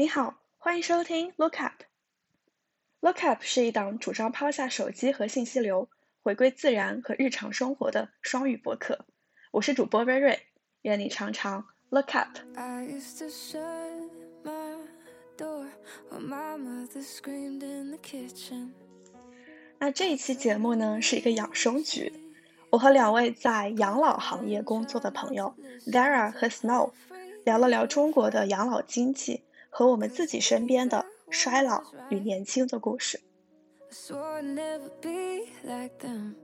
你好，欢迎收听 Look Up。Look Up 是一档主张抛下手机和信息流，回归自然和日常生活的双语博客。我是主播瑞瑞，愿你常常 Look Up。那这一期节目呢是一个养生局，我和两位在养老行业工作的朋友 Vera 和 Snow 聊了聊中国的养老经济和我们自己身边的衰老与年轻的故事。I swore I'd never be like them.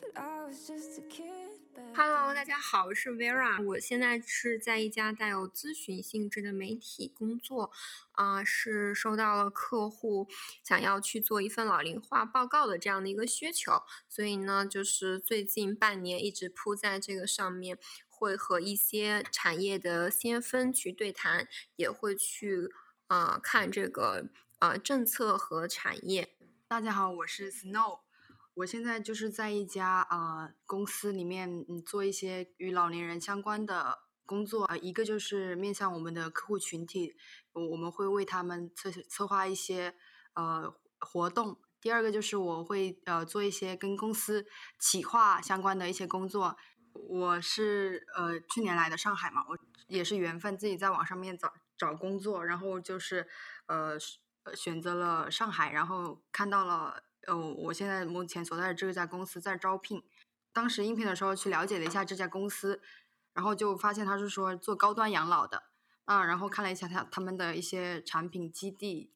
But I was just a kid back Hello，大家好，我是 Vera，我现在是在一家带有咨询性质的媒体工作，啊、是收到了客户想要去做一份老龄化报告的这样的一个需求，所以呢，就是最近半年一直扑在这个上面，会和一些产业的先锋去对谈，也会去啊、看这个呃政策和产业。大家好，我是 Snow，我现在就是在一家呃公司里面，嗯，做一些与老年人相关的工作。啊，一个就是面向我们的客户群体，我我们会为他们策策划一些呃活动。第二个就是我会呃做一些跟公司企划相关的一些工作。我是呃去年来的上海嘛，我也是缘分，自己在网上面找找工作，然后就是呃是呃选择了上海，然后看到了呃我现在目前所在的这家公司在招聘，当时应聘的时候去了解了一下这家公司，然后就发现他是说做高端养老的啊，然后看了一下他他们的一些产品基地，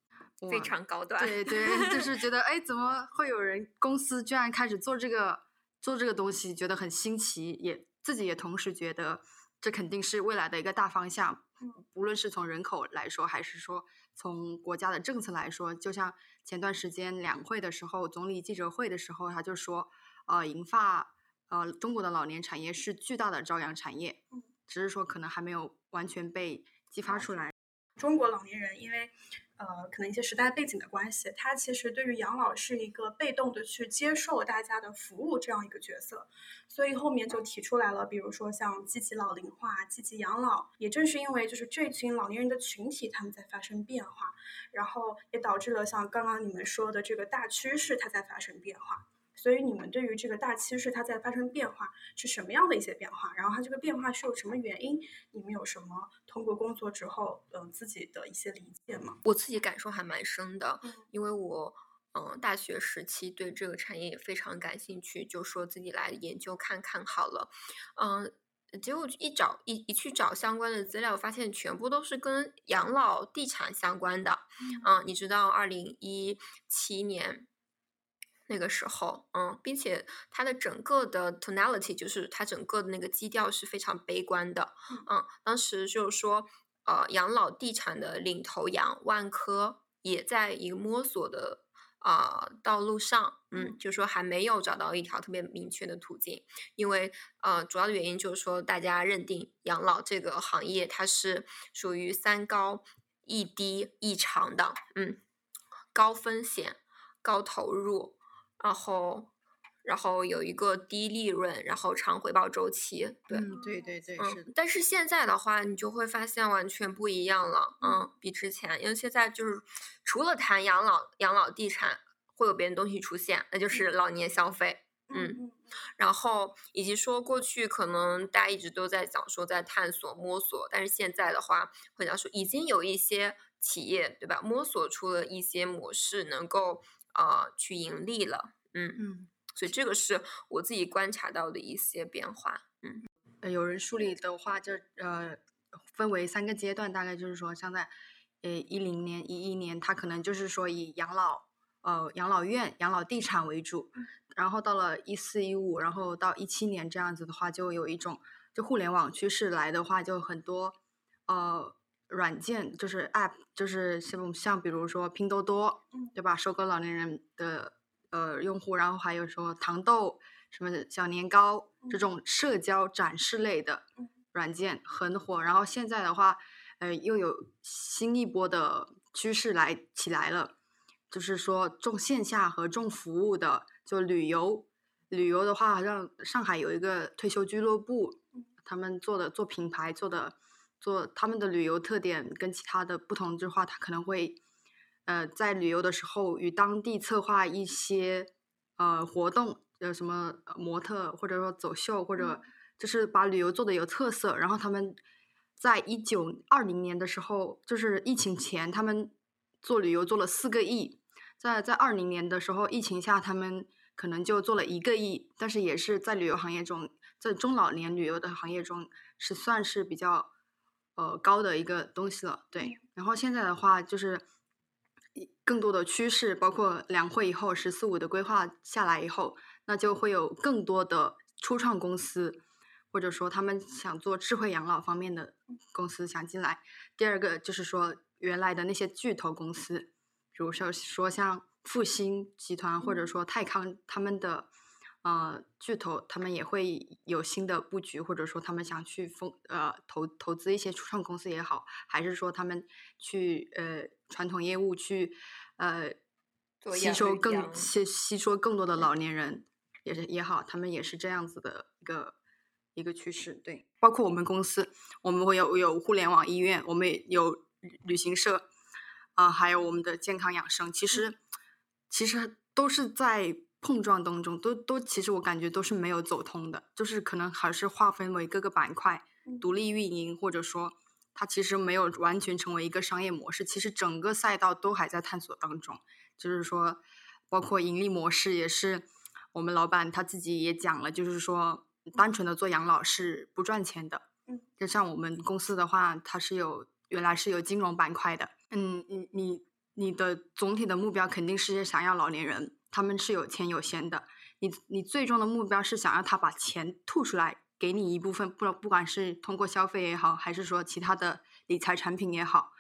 非常高端，对对，就是觉得哎，怎么会有人公司居然开始做这个做这个东西，觉得很新奇，也自己也同时觉得这肯定是未来的一个大方向。无论是从人口来说，还是说从国家的政策来说，就像前段时间两会的时候，总理记者会的时候，他就说，呃，银发，呃，中国的老年产业是巨大的朝阳产业，只是说可能还没有完全被激发出来。中国老年人因为呃可能一些时代背景的关系，他其实对于养老是一个被动的去接受大家的服务这样一个角色，所以后面就提出来了，比如说像积极老龄化、积极养老，也正是因为就是这群老年人的群体他们在发生变化，然后也导致了像刚刚你们说的这个大趋势它在发生变化。所以你们对于这个大趋势它在发生变化是什么样的一些变化？然后它这个变化是有什么原因？你们有什么通过工作之后，嗯、自己的一些理解吗？我自己感受还蛮深的嗯，因为我嗯、呃大学时期对这个产业也非常感兴趣，就说自己来研究看看好了，嗯、结果一找一一去找相关的资料，发现全部都是跟养老地产相关的。嗯、你知道，二零一七年那个时候，嗯，并且它的整个的 tonality 就是它整个的那个基调是非常悲观的。嗯，当时就是说，呃，养老地产的领头羊万科也在一个摸索的啊、道路上，嗯，就说还没有找到一条特别明确的途径，因为呃，主要的原因就是说，大家认定养老这个行业它是属于三高一低一长的，嗯，高风险、高投入，然后然后有一个低利润，然后长回报周期，对，嗯，对对对，是嗯，但是现在的话，你就会发现完全不一样了，嗯，比之前，因为现在就是除了谈养老、养老地产，会有别的东西出现，那就是老年消费，嗯，嗯然后以及说过去可能大家一直都在讲说在探索摸索，但是现在的话会讲说已经有一些企业对吧？摸索出了一些模式，能够呃去盈利了，嗯，嗯。所以这个是我自己观察到的一些变化，嗯。呃，有人梳理的话就，呃分为三个阶段，大概就是说，像在呃一零年、一一年，它可能就是说以养老呃养老院、养老地产为主，然后到了一四一五，然后到一七年这样子的话，就有一种就互联网趋势来的话，就很多呃软件就是 App，就是像像比如说拼多多，嗯对吧？收割老年人的呃用户，然后还有说糖豆、什么小年糕这嗯种社交展示类的嗯软件很火。然后现在的话，呃，又有新一波的趋势来起来了，就是说重线下和重服务的，就旅游。旅游的话，好像上海有一个退休俱乐部，他们做的做品牌做的做他们的旅游特点跟其他的不同之话，他可能会呃在旅游的时候与当地策划一些呃活动，呃什么呃模特或者说走秀，或者就是把旅游做的有特色。然后他们在一九二零年的时候，就是疫情前，他们做旅游做了四个亿，在在二零年的时候，疫情下他们可能就做了一个亿，但是也是在旅游行业中，在中老年旅游的行业中是算是比较呃高的一个东西了。对，然后现在的话就是一更多的趋势，包括两会以后“十四五”的规划下来以后，那就会有更多的初创公司，或者说他们想做智慧养老方面的公司想进来。第二个就是说原来的那些巨头公司，比如说说像复星集团或者说泰康他们的呃巨头，他们也会有新的布局，或者说他们想去风呃投投资一些初创公司也好，还是说他们去呃传统业务去呃吸收更吸。吸收更多的老年人也是也好，他们也是这样子的一个一个趋势。对，包括我们公司，我们会有有互联网医院，我们也有旅旅行社，啊、还有我们的健康养生，其实其实都是在碰撞当中，都都其实我感觉都是没有走通的，就是可能还是划分为各个板块嗯独立运营，或者说它其实没有完全成为一个商业模式，其实整个赛道都还在探索当中，就是说包括盈利模式也是我们老板他自己也讲了，就是说单纯的做养老是不赚钱的。嗯，就像我们公司的话，它是有原来是有金融板块的。嗯，你你你的总体的目标肯定是想要老年人，他们是有钱有闲的。你你最终的目标是想要他把钱吐出来，给你一部分，不不管是通过消费也好，还是说其他的理财产品也好，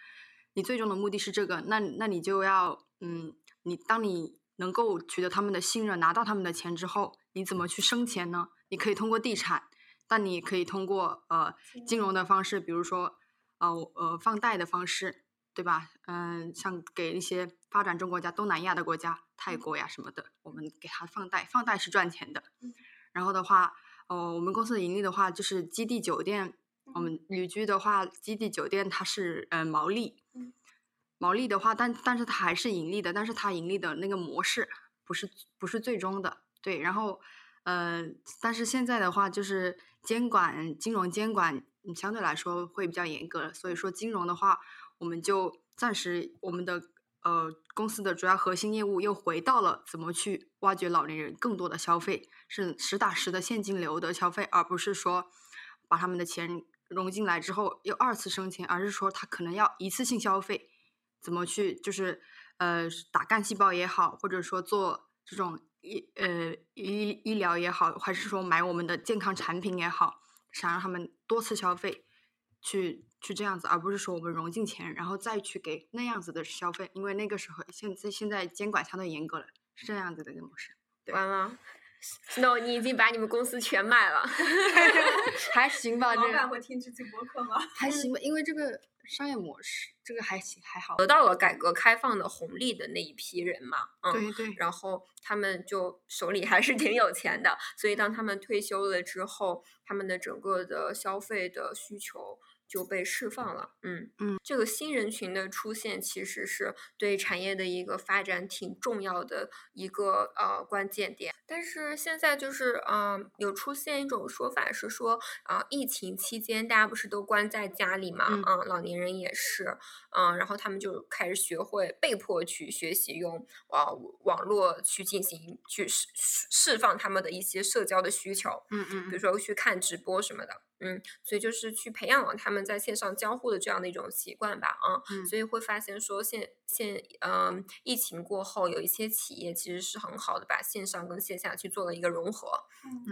你最终的目的是这个，那那你就要嗯，你当你能够取得他们的信任，拿到他们的钱之后，你怎么去生钱呢？你可以通过地产，但你可以通过呃金融的方式，比如说呃呃放贷的方式，对吧？嗯、像给一些发展中国家、东南亚的国家，泰国呀什么的，我们给他放贷，放贷是赚钱的。然后的话，哦，我们公司的盈利的话，就是基地酒店，我们旅居的话，基地酒店它是呃毛利，嗯毛利的话，但但是它还是盈利的，但是它盈利的那个模式不是不是最终的，对。然后，呃，但是现在的话，就是监管金融监管嗯相对来说会比较严格，所以说金融的话，我们就暂时我们的呃公司的主要核心业务又回到了怎么去挖掘老年人更多的消费，是实打实的现金流的消费，而不是说把他们的钱融进来之后又二次生钱，而是说他可能要一次性消费，怎么去就是呃打干细胞也好，或者说做这种医呃医医疗也好，还是说买我们的健康产品也好，想让他们多次消费，去去这样子，而不是说我们融进钱，然后再去给那样子的消费，因为那个时候现在现在监管相对严格了，是这样子的一个模式。对完了，Snow，你已经把你们公司全卖了。还行吧，老这个板会听这期播客吗？还行吧，因为这个商业模式，这个还行还好。得到了改革开放的红利的那一批人嘛，嗯，对对，然后他们就手里还是挺有钱的，所以当他们退休了之后，他们的整个的消费的需求就被释放了。嗯嗯，这个新人群的出现，其实是对产业的一个发展挺重要的一个呃关键点。但是现在就是嗯、呃有出现一种说法是说，啊、疫情期间大家不是都关在家里嘛，嗯嗯，老年人也是，嗯，然后他们就开始学会被迫去学习用啊、网络去进行去释释释放他们的一些社交的需求，嗯嗯比如说去看直播什么的，嗯，所以就是去培养了他们在线上交互的这样的一种习惯吧，啊、嗯。所以会发现说现现嗯、疫情过后，有一些企业其实是很好的把线上跟线下去做了一个融合，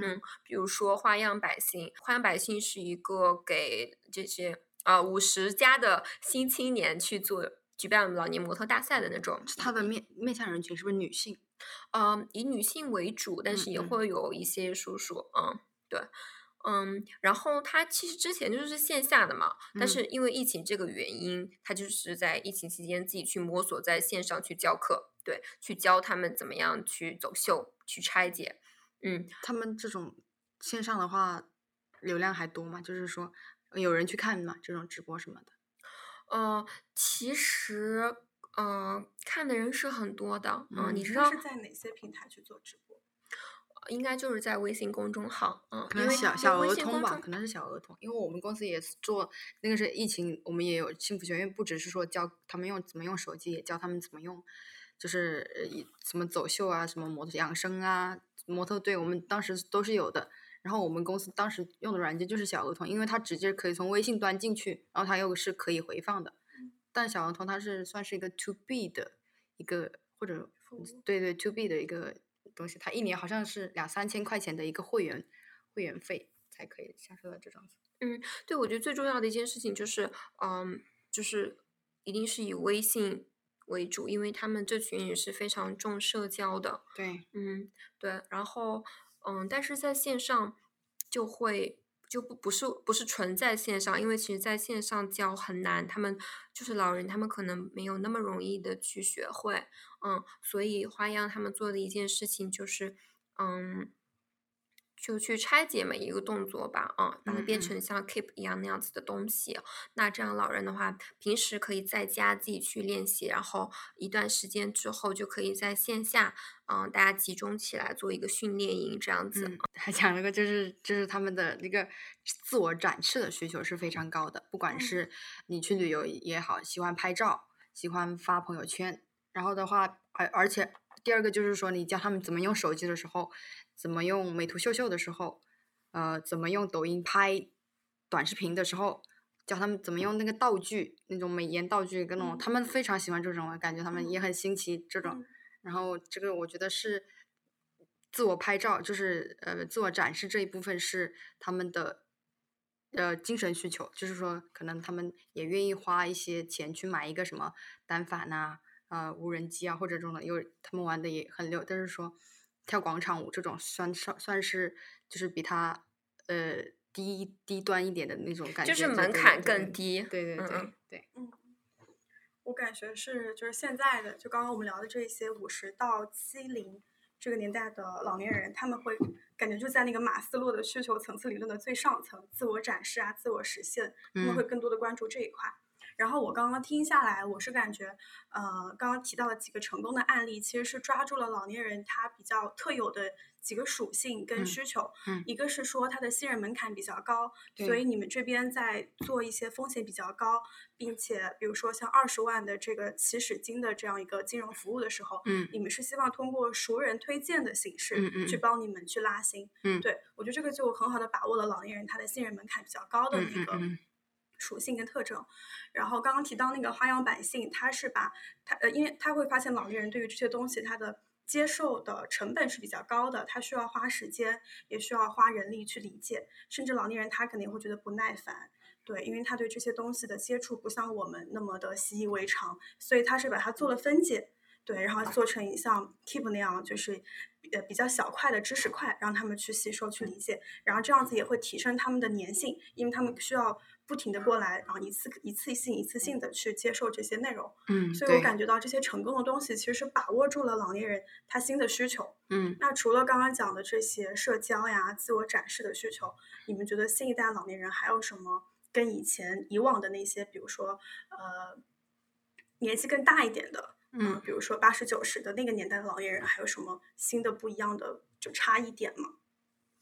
嗯，比如说花样百姓，花样百姓是一个给这些啊五十加的新青年去做举办老年模特大赛的那种，它的面面向人群是不是女性？嗯，以女性为主，但是也会有一些叔叔，嗯，对，嗯，然后他其实之前就是线下的嘛，但嗯是因为疫情这个原因，他就是在疫情期间自己去摸索，在线上去教课，对，去教他们怎么样去走秀，去拆解，嗯，他们这种线上的话，流量还多吗？就是说，有人去看嘛？这种直播什么的？呃，其实，嗯、看的人是很多的，嗯、嗯你知道，是在哪些平台去做直播？应该就是在微信公众号，嗯，可因为小小微儿童吧，可能是小儿童，因为我们公司也是做那个是疫情，我们也有幸福学院，不只是说教他们用怎么用手机，也教他们怎么用，就是呃一什么走秀啊，什么模特养生啊，模特队，我们当时都是有的。然后我们公司当时用的软件就是小儿童，因为它直接可以从微信端进去，然后它又是可以回放的。但小儿童它是算是一个 to B 的一个或者对对 to B 的一个东西，它一年好像是两三千块钱的一个会员会员费才可以享受到这种。嗯对，我觉得最重要的一件事情就是，嗯，就是一定是以微信为主，因为他们这群人是非常重社交的，对，嗯，对，然后，嗯，但是在线上就会就不不是不是纯在线上，因为其实在线上教很难，他们就是老人，他们可能没有那么容易的去学会，嗯，所以花样他们做的一件事情就是，嗯。就去拆解每一个动作吧，啊、把它变成像 Keep 一样那样子的东西。那这样老人的话，平时可以在家自己去练习，然后一段时间之后就可以在线下，嗯、大家集中起来做一个训练营这样子。嗯，还讲了个就是就是他们的那个自我展示的需求是非常高的，不管嗯是你去旅游也好，喜欢拍照，喜欢发朋友圈，然后的话，而而且第二个就是说，你教他们怎么用手机的时候，怎么用美图秀秀的时候，呃，怎么用抖音拍短视频的时候。教他们怎么用那个道具，那种美颜道具，跟那种、嗯他们非常喜欢这种，感觉他们也很新奇这种。嗯然后这个我觉得是自我拍照，就是呃自我展示这一部分是他们的呃精神需求，就是说可能他们也愿意花一些钱去买一个什么单反呐、呃无人机啊或者这种的，因为他们玩的也很溜，但是说跳广场舞这种算算算是就是比他呃低低端一点的那种感觉，就是门槛更低对对对对嗯。对，我感觉是，就是现在的，就刚刚我们聊的这些五十到七零这个年代的老年人，他们会感觉就在那个马斯洛的需求层次理论的最上层，自我展示啊，自我实现，他们会嗯。更多的关注这一块。然后我刚刚听下来，我是感觉，呃，刚刚提到的几个成功的案例，其实是抓住了老年人他比较特有的几个属性跟嗯需求。嗯一个是说他的信任门槛比较高，所以你们这边在做一些风险比较高，并且比如说像二十万的这个起始金的这样一个金融服务的时候，嗯你们是希望通过熟人推荐的形式去帮你们去拉新。嗯对我觉得这个就很好的把握了老年人他的信任门槛比较高的嗯那个嗯嗯属性跟特征。然后刚刚提到那个花样版性，它是把它呃，因为他会发现老年人对于这些东西他的接受的成本是比较高的，他需要花时间，也需要花人力去理解，甚至老年人他肯定会觉得不耐烦。对，因为他对这些东西的接触不像我们那么的习以为常，所以他是把它做了分解，对，然后做成像 Keep 那样，就是呃比较小块的知识块，让他们去吸收、去理解，然后这样子也会提升他们的粘性，因为他们需要不停的过来，然后一次一次性、一次性的去接受这些内容，嗯，所以我感觉到这些成功的东西其实是把握住了老年人他新的需求。嗯那除了刚刚讲的这些社交呀、自我展示的需求，你们觉得新一代老年人还有什么跟以前以往的那些，比如说呃年纪更大一点的，嗯比如说八十九十的那个年代的老年人，还有什么新的不一样的就差异点吗？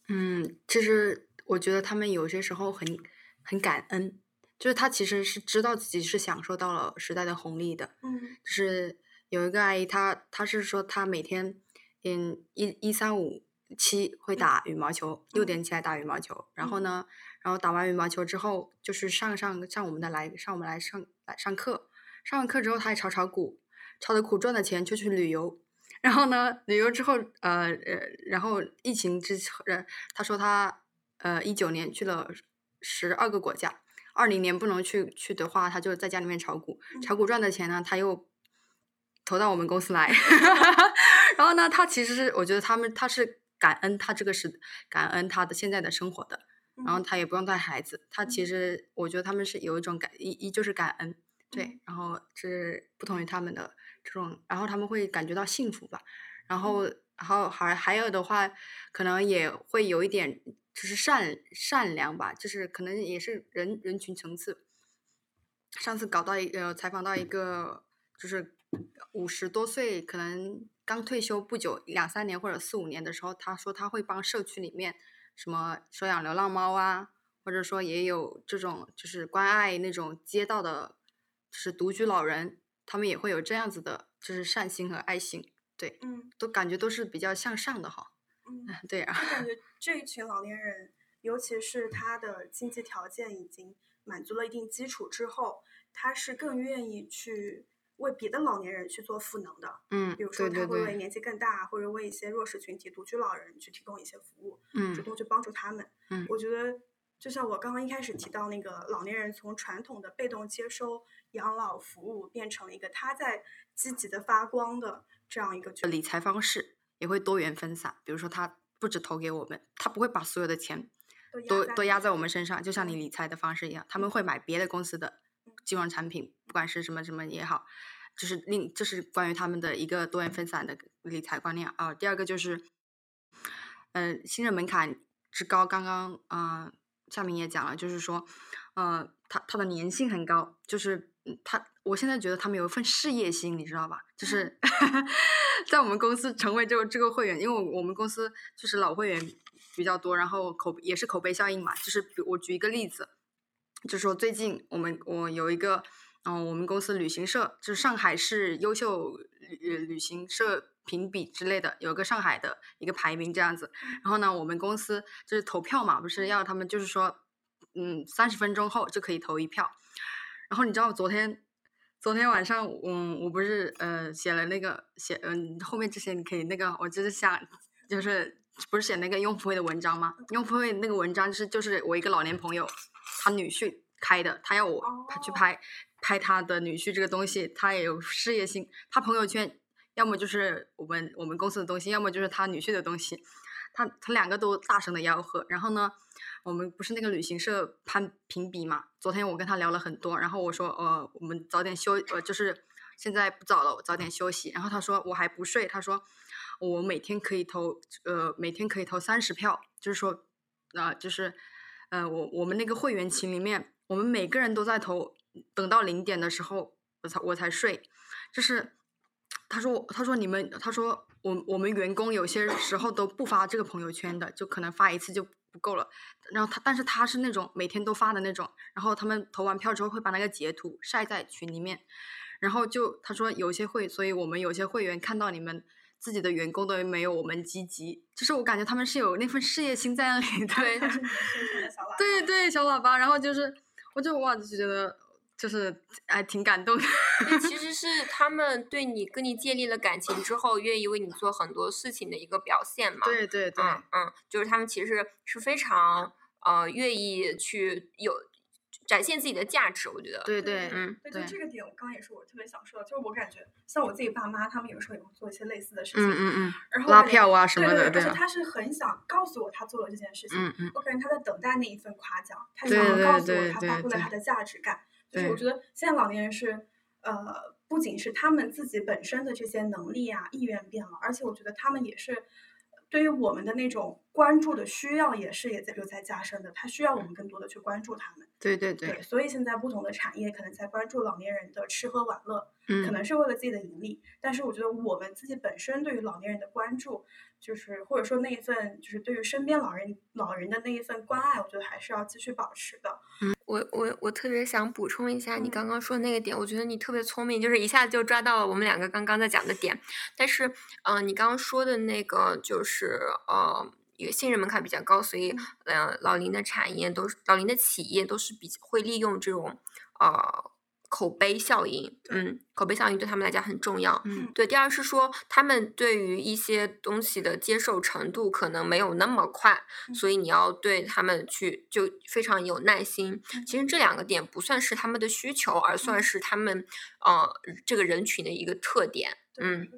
嗯，其实我觉得他们有些时候很很感恩，就是他其实是知道自己是享受到了时代的红利的。嗯。就是有一个阿姨，她她是说她每天嗯一一三五七会打羽毛球，六点起来打羽毛球，然后呢，然后打完羽毛球之后就是上上上我们的来上我们来上来上课，上完课之后她还炒炒股，炒的股赚的钱就去旅游。然后呢，旅游之后，呃呃，然后疫情之后，呃，他说他呃一九年去了十二个国家，二零年不能去去的话，他就在家里面炒股，炒股赚的钱呢，他又投到我们公司来。然后呢，他其实是我觉得他们他是感恩他这个是感恩他的现在的生活的，然后嗯。他也不用带孩子，他其嗯。实我觉得他们是有一种感一一就是感恩，嗯。对，然后是不同于他们的这种，然后他们会感觉到幸福吧，然后然后还还有的话，可能也会有一点就是善善良吧，就是可能也是人人群层次。上次搞到一呃采访到一个就是五十多岁，可能刚退休不久，两三年或者四五年的时候，他说他会帮社区里面什么收养流浪猫啊，或者说也有这种就是关爱那种街道的，就是独居老人，他们也会有这样子的，就是善心和爱心，对，嗯都感觉都是比较向上的哈。嗯，对啊，我感觉这一群老年人，尤其是他的经济条件已经满足了一定基础之后，他是更愿意去为别的老年人去做赋能的。嗯，比如说，他会为年纪更大或者为一些弱势群体、独居老人去提供一些服务，嗯主嗯动去帮助他们。嗯我觉得就像我刚刚一开始提到那个老年人从传统的被动接收养老服务，变成了一个他在积极的发光的这样一个角理财方式也会多元分散，比如说他不只投给我们，他不会把所有的钱都都压在我们身上，就像你理财的方式一样，他们会。买别的公司的金融产品，不管是什么什么也好，就是另这是关于他们的一个多元分散的理财观念啊、第二个就是，嗯、信任门槛之高，刚刚啊、呃夏明也讲了，就是说，呃，他他的粘性很高，就是嗯他，我现在觉得他们有一份事业心，你知道吧？就是 在我们公司成为这个这个会员，因为我我们公司就是老会员比较多，然后口也是口碑效应嘛。就是比我举一个例子，就是说最近我们我有一个，嗯、我们公司旅行社就是上海市优秀旅旅行社评比之类的，有个上海的一个排名这样子。然后呢，我们公司就是投票嘛，不是要他们就是说，嗯，三十分钟后就可以投一票。然后你知道昨天，昨天晚上，嗯，我不是呃写了那个写嗯、后面这些你可以那个，我就是想就是不是写那个用户会的文章吗？用户会那个文章是就是我一个老年朋友，他女婿开的，他要我拍去哦拍拍他的女婿这个东西，他也有事业心，他朋友圈要么就是我们我们公司的东西，要么就是他女婿的东西，他他两个都大声的吆喝，然后呢，我们不是那个旅行社攀评比嘛？昨天我跟他聊了很多，然后我说，呃，我们早点休，呃，就是现在不早了，我早点休息。然后他说我还不睡，他说我每天可以投，呃，每天可以投三十票，就是说，呃，就是，呃，我我们那个会员群里面，我们每个人都在投，等到零点的时候我才我才睡，就是。他说：“他说你们，他说我我们员工有些时候都不发这个朋友圈的，就可能发一次就不够了。然后他，但是他是那种每天都发的那种。然后他们投完票之后会把那个截图晒在群里面。然后就他说有些会，所以我们有些会员看到你们自己的员工都没有我们积极，就是我感觉他们是有那份事业心在那里的。对。对对，小喇叭。然后就是，我就哇，就觉得就是哎挺感动的。其实是他们对你跟你建立了感情之后，愿意为你做很多事情的一个表现嘛。对对对，嗯嗯，就是他们其实是非常呃愿意去有展现自己的价值，我觉得。对对，嗯对，就这个点，我刚刚也是我特别想说的，就是我感觉像我自己爸妈，他们有时候也会做一些类似的事情，嗯嗯嗯，拉然后拉票啊什么的，对对，对啊，而且他是很想告诉我他做了这件事情，嗯嗯。我感觉他在等待那一份夸奖，他对对想要告诉我对对他发挥了他的价值感。就是我觉得现在老年人是，呃，不仅是他们自己本身的这些能力啊、意愿变了，而且我觉得他们也是对于我们的那种关注的需要，也是也在有在加深的。他需要我们更多的去关注他们。对对对，对，所以现在不同的产业可能在关注老年人的吃喝玩乐，嗯，可能是为了自己的盈利，但是我觉得我们自己本身对于老年人的关注，就是或者说那一份就是对于身边老人老人的那一份关爱，我觉得还是要继续保持的。嗯我我我特别想补充一下你嗯刚刚说的那个点，我觉得你特别聪明，就是一下就抓到了我们两个刚刚在讲的点。但是，呃，你刚刚说的那个就是呃，因为信任门槛比较高，所以呃，老龄的产业都是老龄的企业都是比会利用这种呃口碑效应，嗯，口碑效应对他们来讲很重要。嗯对，第二是说他们对于一些东西的接受程度可能没有那么快，嗯所以你要对他们去就非常有耐心。嗯其实这两个点不算是他们的需求，而算是他们呃这个人群的一个特点。嗯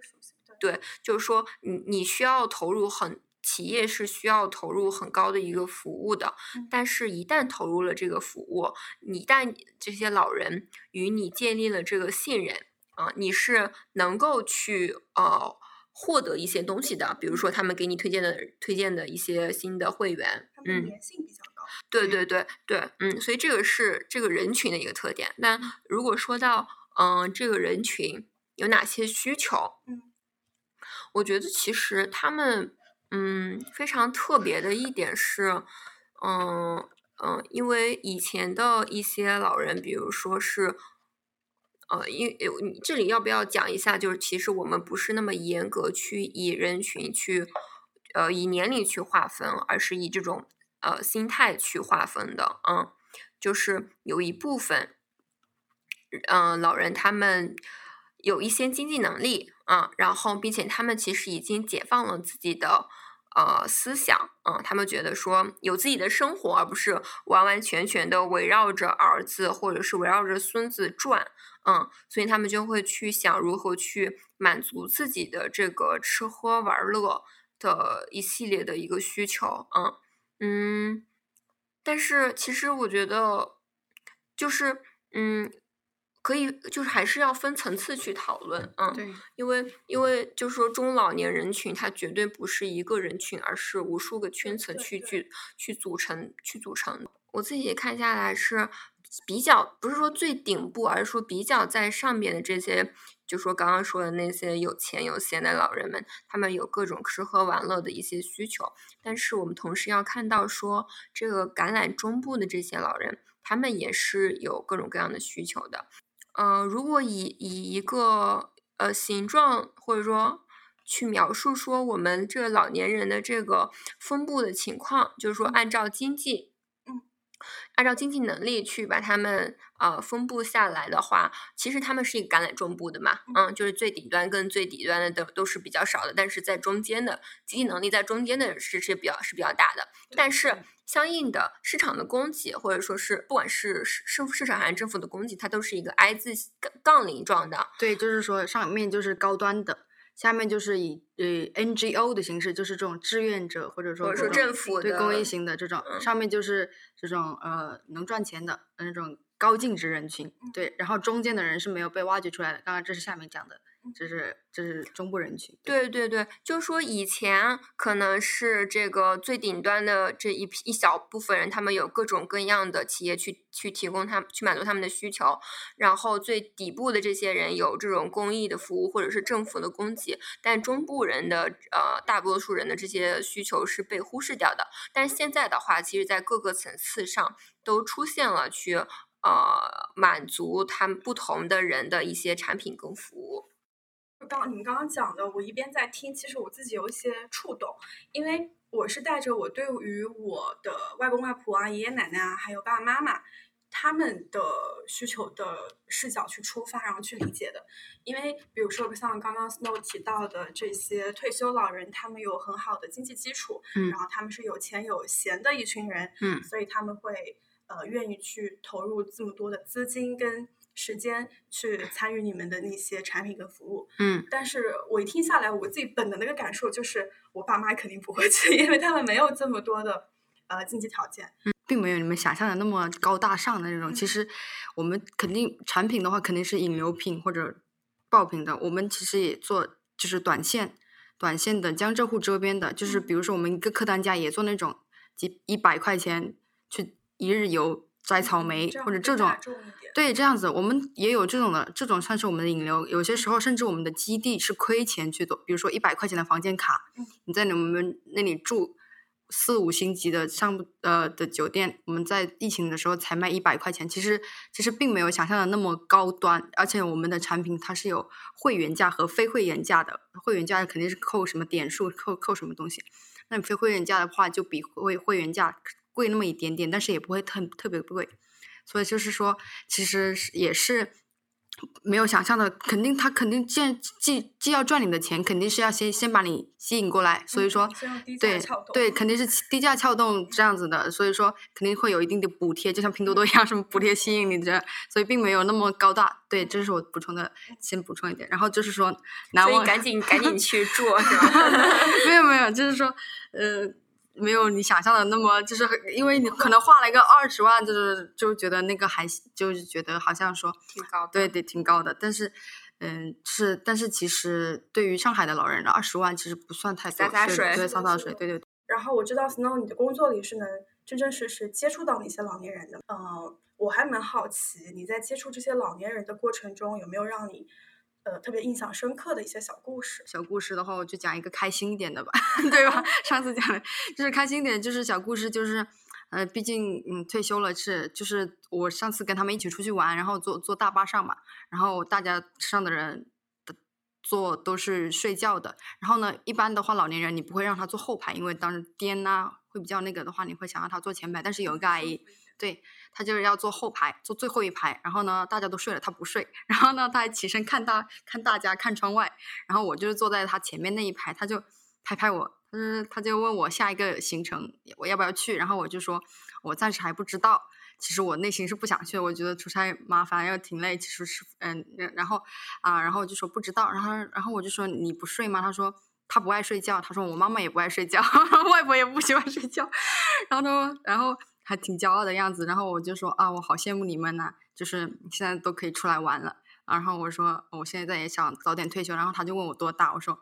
对，就是说你你需要投入很。企业是需要投入很高的一个服务的，嗯。但是，一旦投入了这个服务，你一旦这些老人与你建立了这个信任，啊、你是能够去呃获得一些东西的，比如说他们给你推荐的推荐的一些新的会员，嗯，粘性比较高。对对对。对，嗯，所以这个是这个人群的一个特点。那如果说到嗯、这个人群有哪些需求，嗯，我觉得其实他们嗯非常特别的一点是，嗯嗯，因为以前的一些老人，比如说是。呃，因有你这里要不要讲一下？就是其实我们不是那么严格去以人群去，呃，以年龄去划分，而是以这种呃心态去划分的。嗯，就是有一部分，嗯、老人他们有一些经济能力啊、然后并且他们其实已经解放了自己的。呃，思想，嗯、他们觉得说有自己的生活，而不是完完全全的围绕着儿子或者是围绕着孙子转，嗯，所以他们就会去想如何去满足自己的这个吃喝玩乐的一系列的一个需求，嗯嗯，但是其实我觉得就是嗯，可以就是还是要分层次去讨论，嗯，对，因为因为就是说中老年人群，它绝对不是一个人群，而是无数个圈层去去去组成去组成的。我自己看下来是比较不是说最顶部，而是说比较在上边的这些，就说刚刚说的那些有钱有闲的老人们，他们有各种吃喝玩乐的一些需求。但是我们同时要看到说，这个橄榄中部的这些老人，他们也是有各种各样的需求的。呃，如果以以一个呃形状或者说去描述说我们这个老年人的这个分布的情况，就是说按照经济，嗯，按照经济能力去把他们呃分布下来的话，其实他们是一个橄榄中部的嘛，嗯，就是最顶端跟最底端的都都是比较少的，但是在中间的经济能力在中间的是是比较是比较大的，但是相应的市场的供给，或者说是不管是市市市场还是政府的供给，它都是一个 I 字杠杠铃状的。对，就是说上面就是高端的，下面就是以呃 NGO 的形式，就是这种志愿者或者说或者说政府对公益型的这种，嗯上面就是这种呃能赚钱的呃那种高净值人群，对，然后中间的人是没有被挖掘出来的。刚刚这是下面讲的，这是这是中部人群，对对对，就是说以前可能是这个最顶端的这一批一小部分人，他们有各种各样的企业去去提供他去满足他们的需求，然后最底部的这些人有这种公益的服务或者是政府的供给，但中部人的呃大多数人的这些需求是被忽视掉的。但是现在的话，其实在各个层次上都出现了去呃满足他们不同的人的一些产品跟服务。刚你们刚刚讲的，我一边在听，其实我自己有一些触动，因为我是带着我对于我的外公外婆啊、爷爷奶奶啊，还有爸爸妈妈他们的需求的视角去出发，然后去理解的。因为比如说像刚刚 Snow 提到的这些退休老人，他们有很好的经济基础，嗯然后他们是有钱有闲的一群人，嗯所以他们会呃愿意去投入这么多的资金跟时间去参与你们的那些产品跟服务。嗯但是我一听下来，我自己本能的一个感受就是，我爸妈肯定不会去，因为他们没有这么多的呃经济条件。并没有你们想象的那么高大上的那种。其实我们肯定产品的话，肯定是引流品或者爆品的。我们其实也做就是短线、短线的江浙沪周边的，就是比如说我们一个客单价也做那种几一百块钱去一日游摘草莓或者这种。对，这样子我们也有这种的，这种算是我们的引流。有些时候甚至我们的基地是亏钱去做，比如说一百块钱的房间卡嗯，你在你们那里住四五星级的上呃的酒店，我们在疫情的时候才卖一百块钱，其实其实并没有想象的那么高端，而且我们的产品它是有会员价和非会员价的，会员价肯定是扣什么点数，扣扣什么东西。那你非会员价的话，就比会会员价贵那么一点点，但是也不会特特别贵。所以就是说，其实是也是没有想象的，肯定他肯定既既既要赚你的钱，肯定是要先先把你吸引过来。所以说对对，肯定是低价撬动这样子的。所以说，肯定会有一定的补贴，就像拼多多一样，什么补贴吸引你这，所以并没有那么高大。对，这是我补充的，先补充一点。然后就是说，难忘所以赶紧赶紧去做，是吧？没有没有，就是说，呃，没有你想象的那么，就是很因为你可能花了一个二十万，就是就觉得那个还就是觉得好像说挺高的。对对挺高的，但是嗯，是，但是其实对于上海的老人，二十万其实不算太多，是洒洒水对，洒洒水，对对对。然后我知道 Snow 你的工作里是能真真实实接触到那些老年人的，呃，我还蛮好奇你在接触这些老年人的过程中，有没有让你呃特别印象深刻的一些小故事？小故事的话，我就讲一个开心一点的吧，对吧？上次讲的就是开心点，就是小故事，就是呃，毕竟嗯退休了是，就是我上次跟他们一起出去玩，然后坐坐大巴上嘛，然后大家上的人的坐都是睡觉的，然后呢，一般的话老年人你不会让他坐后排，因为当时颠呐、会比较那个的话，你会想让他坐前排，但是有一个阿姨。对他就是要坐后排，坐最后一排。然后呢，大家都睡了，他不睡。然后呢，他还起身看大看大家看窗外。然后我就是坐在他前面那一排，他就拍拍我，他就他就问我下一个行程我要不要去。然后我就说我暂时还不知道。其实我内心是不想去，我觉得出差麻烦又挺累。其实是嗯，然后啊，然后我就说不知道。然后然后我就说你不睡吗？他说他不爱睡觉。他说我妈妈也不爱睡觉，外婆也不喜欢睡觉。然后他说，然后。还挺骄傲的样子，然后我就说啊，我好羡慕你们呐，就是现在都可以出来玩了。然后我说我现在也想早点退休。然后他就问我多大，我说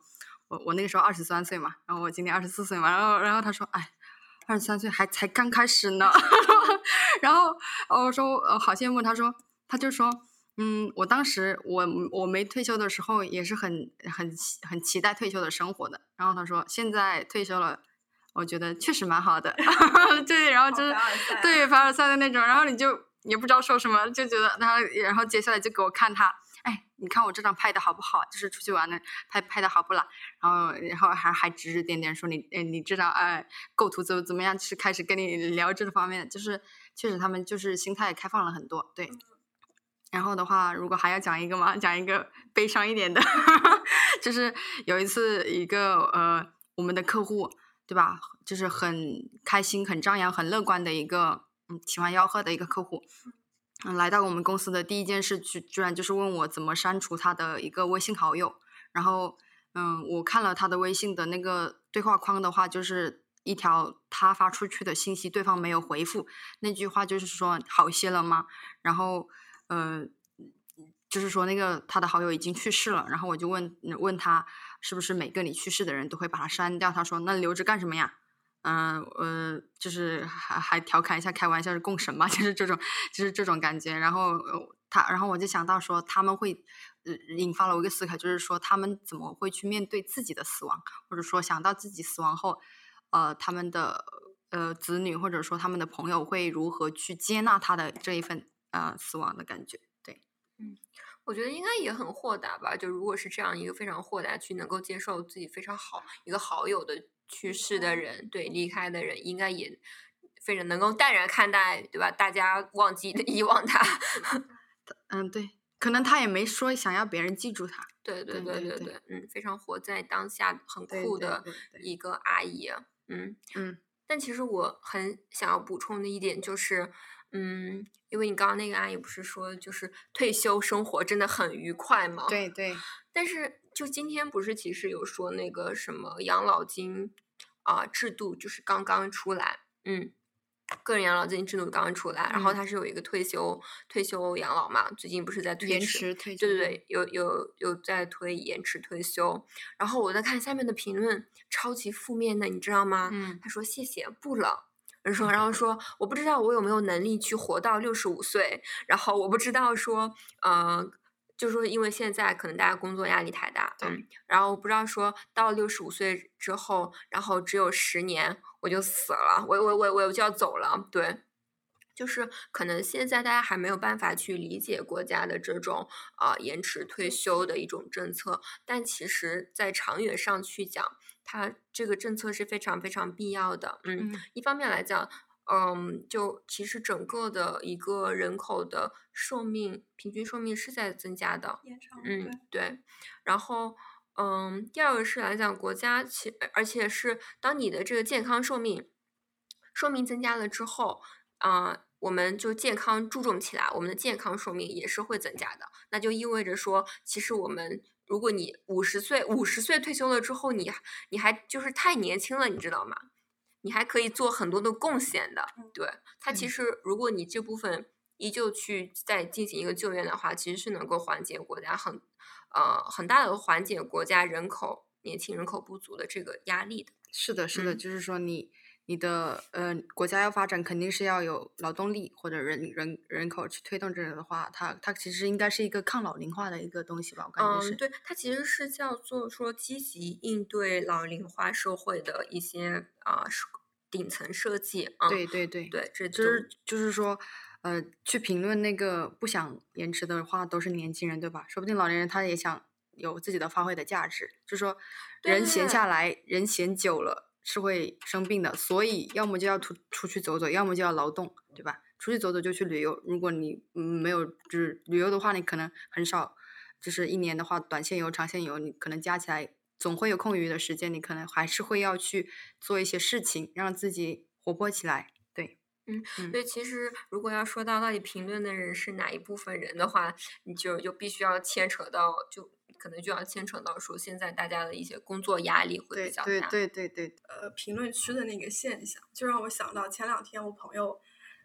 我我那个时候二十三岁嘛，然后我今年二十四岁嘛。然后然后他说哎，二十三岁还才刚开始呢。然后我说呃好羡慕，他说他就说嗯，我当时我我没退休的时候也是很很很期待退休的生活的。然后他说现在退休了。我觉得确实蛮好的，对，然后就是对凡尔赛的那种，然后你就也不知道说什么，就觉得他，然后接下来就给我看他，哎，你看我这张拍的好不好？就是出去玩的拍拍的好不啦？然后然后还还指指点点说你，哎，你这张哎构图怎么怎么样？就是开始跟你聊这方面，就是确实他们就是心态开放了很多，对。然后的话，如果还要讲一个嘛，讲一个悲伤一点的，就是有一次一个呃我们的客户。对吧？就是很开心、很张扬、很乐观的一个，嗯，喜欢吆喝的一个客户，嗯，来到我们公司的第一件事，居居然就是问我怎么删除他的一个微信好友。然后，嗯，我看了他的微信的那个对话框的话，就是一条他发出去的信息，对方没有回复，那句话就是说好些了吗？然后，嗯，就是说那个他的好友已经去世了。然后我就问问他。是不是每个你去世的人都会把它删掉？他说：“那留着干什么呀？”嗯呃，就是还还调侃一下，开玩笑是供神嘛，就是这种，就是这种感觉。然后他，然后我就想到说，他们会引发了我一个思考，就是说他们怎么会去面对自己的死亡，或者说想到自己死亡后，呃，他们的呃子女或者说他们的朋友会如何去接纳他的这一份呃死亡的感觉？对，嗯。我觉得应该也很豁达吧，就如果是这样一个非常豁达去能够接受自己非常好一个好友的去世的人，对离开的人，应该也非常能够淡然看待，对吧？大家忘记遗忘 他，嗯，对，可能他也没说想要别人记住他，对对对对对，嗯，非常活在当下，很酷的一个阿姨，嗯嗯。但其实我很想要补充的一点就是。嗯，因为你刚刚那个阿姨不是说，就是退休生活真的很愉快吗？对对。但是就今天不是其实有说那个什么养老金啊制度，就是刚刚出来，嗯，个人养老金制度刚刚出来，然后它是有一个退休退休养老嘛，最近不是在推延迟退休？对对对，有有有在推延迟退休。然后我在看下面的评论，超级负面的，你知道吗？嗯。他说谢谢不了。人说，然后说，我不知道我有没有能力去活到六十五岁，然后我不知道说，呃，就是说，因为现在可能大家工作压力太大，嗯，然后不知道说到六十五岁之后，然后只有十年我就死了，我我我我就要走了，对，就是可能现在大家还没有办法去理解国家的这种啊延迟退休的一种政策，但其实在长远上去讲。它这个政策是非常非常必要的，嗯，一方面来讲，嗯，就其实整个的一个人口的寿命平均寿命是在增加的，嗯，对，然后，嗯，第二个是来讲国家，其而且是当你的这个健康寿命寿命增加了之后，啊，我们就健康注重起来，我们的健康寿命也是会增加的，那就意味着说，其实我们。如果你五十岁五十岁退休了之后，你你还就是太年轻了，你知道吗？你还可以做很多的贡献的。对它其实，如果你这部分依旧去再进行一个救援的话，其实是能够缓解国家很呃很大的缓解国家人口年轻人口不足的这个压力的。是的，是的，嗯就是说你你的呃国家要发展，肯定是要有劳动力或者人人人口去推动这个的话，它它其实应该是一个抗老龄化的一个东西吧，我感觉是。嗯，对，它其实是叫做说积极应对老龄化社会的一些啊、是顶层设计啊。对对对对，这就是就是说，呃，去评论那个不想延迟的话，都是年轻人，对吧？说不定老年人他也想有自己的发挥的价值，就说人闲下来，人闲久了是会生病的，所以要么就要出出去走走，要么就要劳动，对吧？出去走走就去旅游，如果你嗯没有就是旅游的话，你可能很少，就是一年的话，短线游、长线游，你可能加起来总会有空余的时间，你可能还是会要去做一些事情，让自己活泼起来。对，嗯，嗯所以其实如果要说到到底评论的人是哪一部分人的话，你就就必须要牵扯到，就可能就要牵扯到说现在大家的一些工作压力会比较大。对对对对，呃评论区的那个现象，就让我想到前两天我朋友，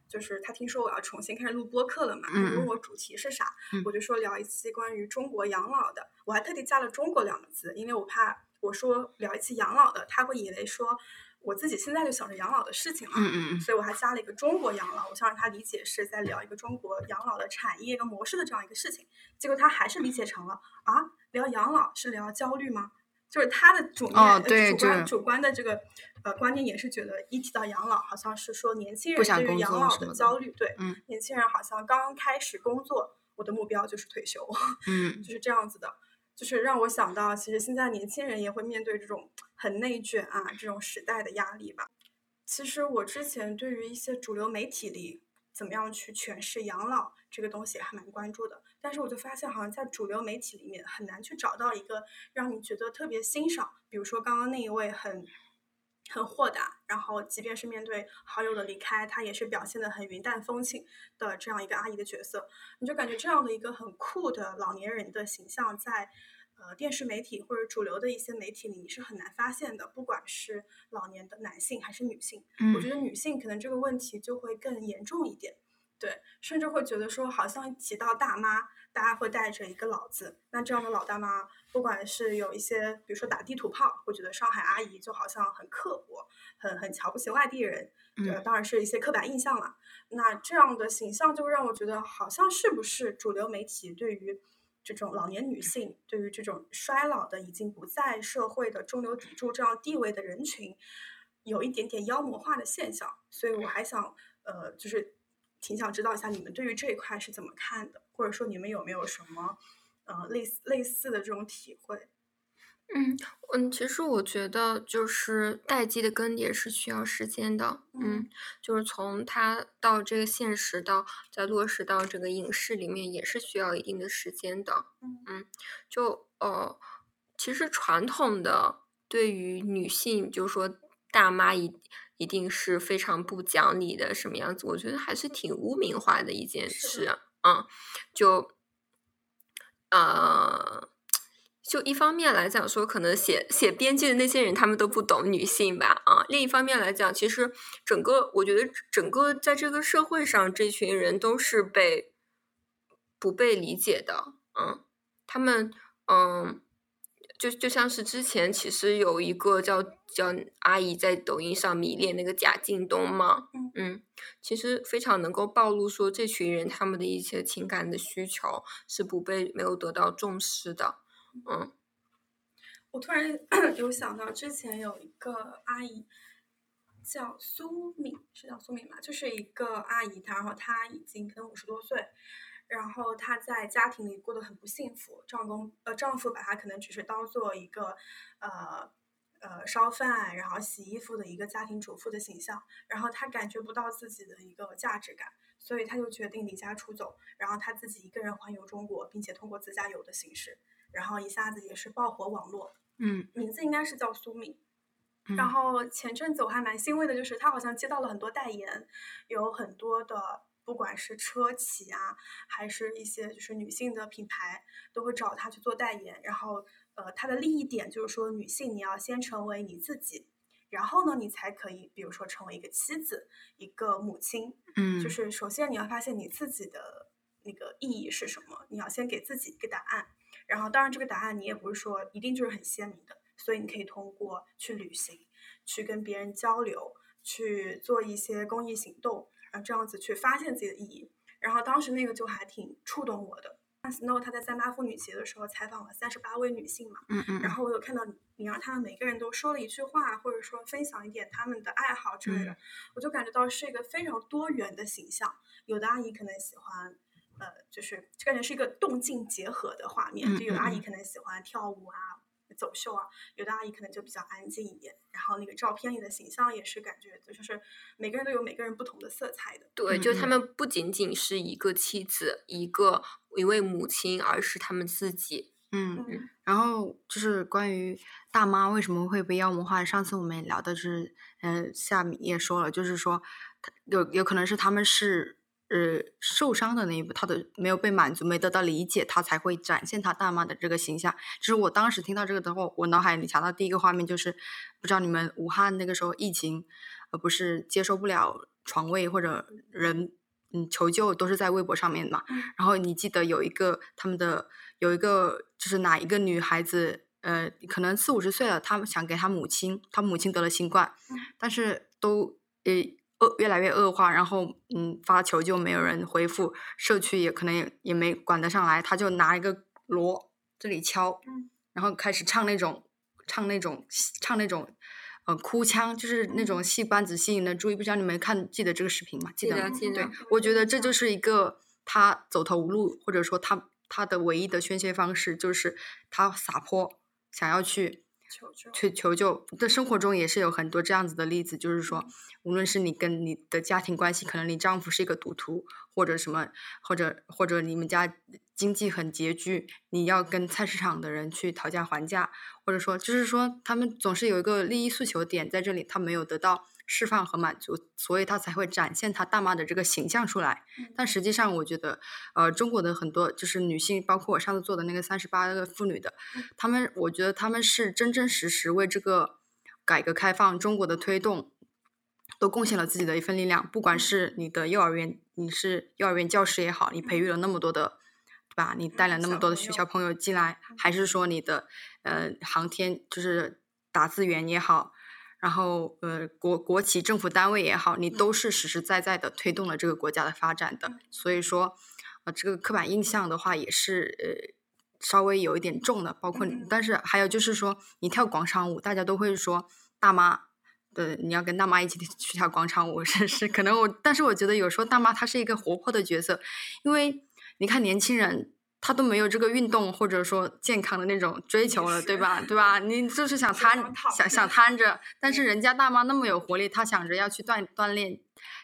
就是他听说我要重新开始录播客了嘛，问我主题是啥，嗯我就说聊一期关于中国养老的，我还特地加了“中国”两个字，因为我怕我说聊一期养老的，他会以为说我自己现在就想着养老的事情了，嗯嗯嗯，所以我还加了一个中国养老，我想让他理解是在聊一个中国养老的产业跟模式的这样一个事情。结果他还是理解成了啊，聊养老是聊焦虑吗？就是他的主面、主观主观的这个呃观念也是觉得一提到养老，好像是说年轻人对于养老的焦虑，对，嗯年轻人好像刚刚开始工作，我的目标就是退休，嗯 就是这样子的。就是让我想到，其实现在年轻人也会面对这种很内卷啊，这种时代的压力吧。其实我之前对于一些主流媒体里怎么样去诠释养老这个东西还蛮关注的，但是我就发现好像在主流媒体里面很难去找到一个让你觉得特别欣赏，比如说刚刚那一位很很豁达，然后即便是面对好友的离开，她也是表现得很云淡风轻的这样一个阿姨的角色，你就感觉这样的一个很酷的老年人的形象在。呃，电视媒体或者主流的一些媒体里，你是很难发现的，不管是老年的男性还是女性。我觉嗯得女性可能这个问题就会更严重一点，对，甚至会觉得说，好像提到大妈，大家会带着一个老字。那这样的老大妈，不管是有一些，比如说打地图炮，会觉得上海阿姨就好像很刻薄，很很瞧不起外地人，对，嗯当然是一些刻板印象了。那这样的形象就让我觉得，好像是不是主流媒体对于这种老年女性，对于这种衰老的已经不在社会的中流砥柱这样地位的人群，有一点点妖魔化的现象。所以我还想，呃，就是挺想知道一下你们对于这一块是怎么看的，或者说你们有没有什么呃类似类似的这种体会？嗯嗯，其实我觉得就是代际的更迭是需要时间的，嗯，嗯就是从它到这个现实到再落实到这个影视里面，也是需要一定的时间的，嗯就呃，其实传统的对于女性，就是说大妈一一定是非常不讲理的什么样子，我觉得还是挺污名化的一件是事，嗯，就呃。就一方面来讲说，可能写写编剧的那些人他们都不懂女性吧，啊，另一方面来讲，其实整个我觉得整个在这个社会上，这群人都是被不被理解的，嗯，他们嗯，就就像是之前其实有一个叫叫阿姨在抖音上迷恋那个贾静东嘛，嗯嗯，其实非常能够暴露说这群人他们的一些情感的需求是不被没有得到重视的，嗯我突然 有想到，之前有一个阿姨叫苏敏，是叫苏敏吧？就是一个阿姨，她然后她已经可能五十多岁，然后她在家庭里过得很不幸福，丈公呃丈夫把她可能只是当做一个呃呃烧饭然后洗衣服的一个家庭主妇的形象，然后她感觉不到自己的一个价值感，所以她就决定离家出走，然后她自己一个人环游中国，并且通过自驾游的形式。然后一下子也是爆火网络，嗯名字应该是叫苏敏。嗯，然后前阵子我还蛮欣慰的，就是她好像接到了很多代言，有很多的不管是车企啊，还是一些就是女性的品牌，都会找她去做代言。然后呃，她的利益点就是说，女性你要先成为你自己，然后呢，你才可以，比如说成为一个妻子、一个母亲。嗯，就是首先你要发现你自己的那个意义是什么，你要先给自己一个答案。然后，当然这个答案你也不是说一定就是很鲜明的，所以你可以通过去旅行、去跟别人交流、去做一些公益行动，这样子去发现自己的意义。然后当时那个就还挺触动我的。那 Snow 他在三八妇女节的时候采访了三十八位女性嘛，嗯嗯，然后我有看到你让他们每个人都说了一句话，或者说分享一点他们的爱好之类的，嗯我就感觉到是一个非常多元的形象。有的阿姨可能喜欢，呃，就是就感觉是一个动静结合的画面，嗯就有的阿姨可能喜欢跳舞啊、走秀啊，有的阿姨可能就比较安静一点。然后那个照片里的形象也是感觉就是每个人都有每个人不同的色彩的。对，嗯嗯就他们不仅仅是一个妻子，一个一位母亲，而是他们自己。嗯，嗯然后就是关于大妈为什么会被妖魔化，上次我们也聊的是，呃，夏米也说了，就是说，有有可能是他们是呃受伤的那一步，他的没有被满足，没得到理解，他才会展现他大妈的这个形象。就是我当时听到这个的话，我脑海里想到第一个画面就是，不知道你们武汉那个时候疫情，呃，不是接受不了床位或者人。嗯，求救都是在微博上面嘛，嗯然后你记得有一个他们的有一个就是哪一个女孩子，呃，可能四五十岁了，她们想给她母亲，她母亲得了新冠，嗯但是都呃恶越来越恶化，然后嗯发求救没有人回复，社区也可能也也没管得上来，他就拿一个锣这里敲，嗯然后开始唱那种唱那种唱那种。呃，哭腔就是那种戏班子吸引的注意，不知道你们看记得这个视频吗？记记得记得，我觉得这就是一个他走投无路，或者说他他的唯一的宣泄方式，就是他撒泼，想要去求救去求救。的生活中也是有很多这样子的例子，就是说，无论是你跟你的家庭关系，可能你丈夫是一个赌徒，或者什么，或者或者你们家经济很拮据，你要跟菜市场的人去讨价还价，或者说就是说他们总是有一个利益诉求点在这里，他没有得到释放和满足，所以他才会展现他大妈的这个形象出来。但实际上，我觉得，呃，中国的很多就是女性，包括我上次做的那个三十八个妇女的，她们，我觉得她们是真真实实为这个改革开放、中国的推动，都贡献了自己的一份力量。不管是你的幼儿园，你是幼儿园教师也好，你培育了那么多的，对吧？你带了那么多的学校朋友进来，还是说你的呃航天就是打字员也好，然后呃国国企政府单位也好，你都是实实在在的推动了这个国家的发展的。所以说，呃，这个刻板印象的话也是呃稍微有一点重的，包括但是还有就是说，你跳广场舞，大家都会说大妈。对，你要跟大妈一起去跳广场舞，是是，可能我，但是我觉得有时候大妈她是一个活泼的角色，因为你看年轻人他都没有这个运动或者说健康的那种追求了，对吧？对吧？你就是想只瘫想想想瘫着，但是人家大妈那么有活力，她想着要去锻锻炼，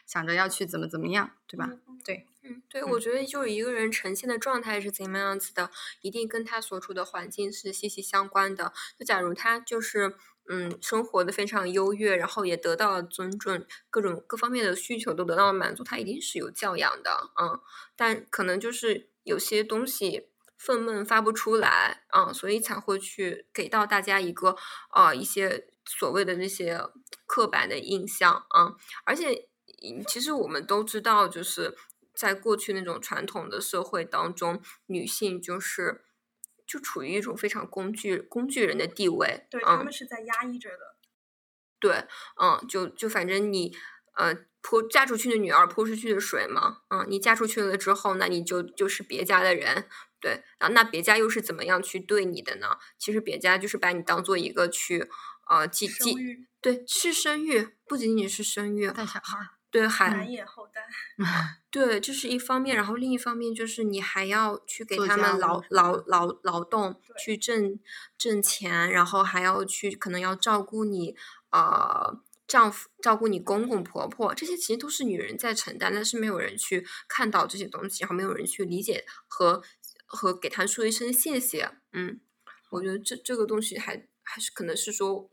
想着要去怎么怎么样，对吧？对，嗯，对，我觉得就是一个人呈现的状态是怎么样子的，一定跟他所处的环境是息息相关的。就假如他就是嗯生活的非常优越，然后也得到了尊重，各种各方面的需求都得到了满足，他一定是有教养的，嗯。但可能就是有些东西愤懑发不出来，嗯，所以才会去给到大家一个呃一些所谓的那些刻板的印象，嗯。而且其实我们都知道，就是在过去那种传统的社会当中，女性就是就处于一种非常工具工具人的地位，对他嗯们是在压抑着的。对，嗯，就就反正你呃泼嫁出去的女儿泼出去的水嘛，嗯，你嫁出去了之后，那你就就是别家的人，对，然后那别家又是怎么样去对你的呢？其实别家就是把你当做一个去呃继继对是生育，不仅仅是生育，带小孩儿，对还繁衍后代，对，这是一方面，然后另一方面就是你还要去给他们劳劳劳劳动，去挣挣钱，然后还要去可能要照顾你呃丈夫、照顾你公公婆婆，这些其实都是女人在承担，但是没有人去看到这些东西，然后没有人去理解和和给他说一声谢谢。嗯，我觉得这这个东西还还是可能是说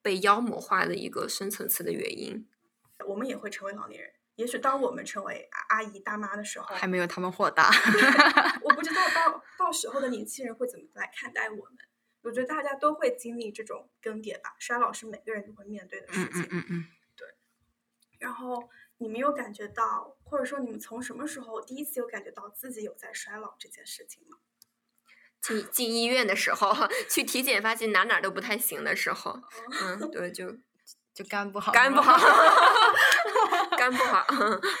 被妖魔化的一个深层次的原因。我们也会成为老年人。也许当我们成为阿阿姨大妈的时候，还没有他们豁达。我不知道到到时候的年轻人会怎么来看待我们。我觉得大家都会经历这种更迭吧，衰老是每个人都会面对的事嗯情。嗯嗯嗯。然后你们有感觉到，或者说你们从什么时候第一次有感觉到自己有在衰老这件事情吗？进进医院的时候，去体检发现哪哪都不太行的时候，嗯，对，就就肝 不好，肝不好，肝不好，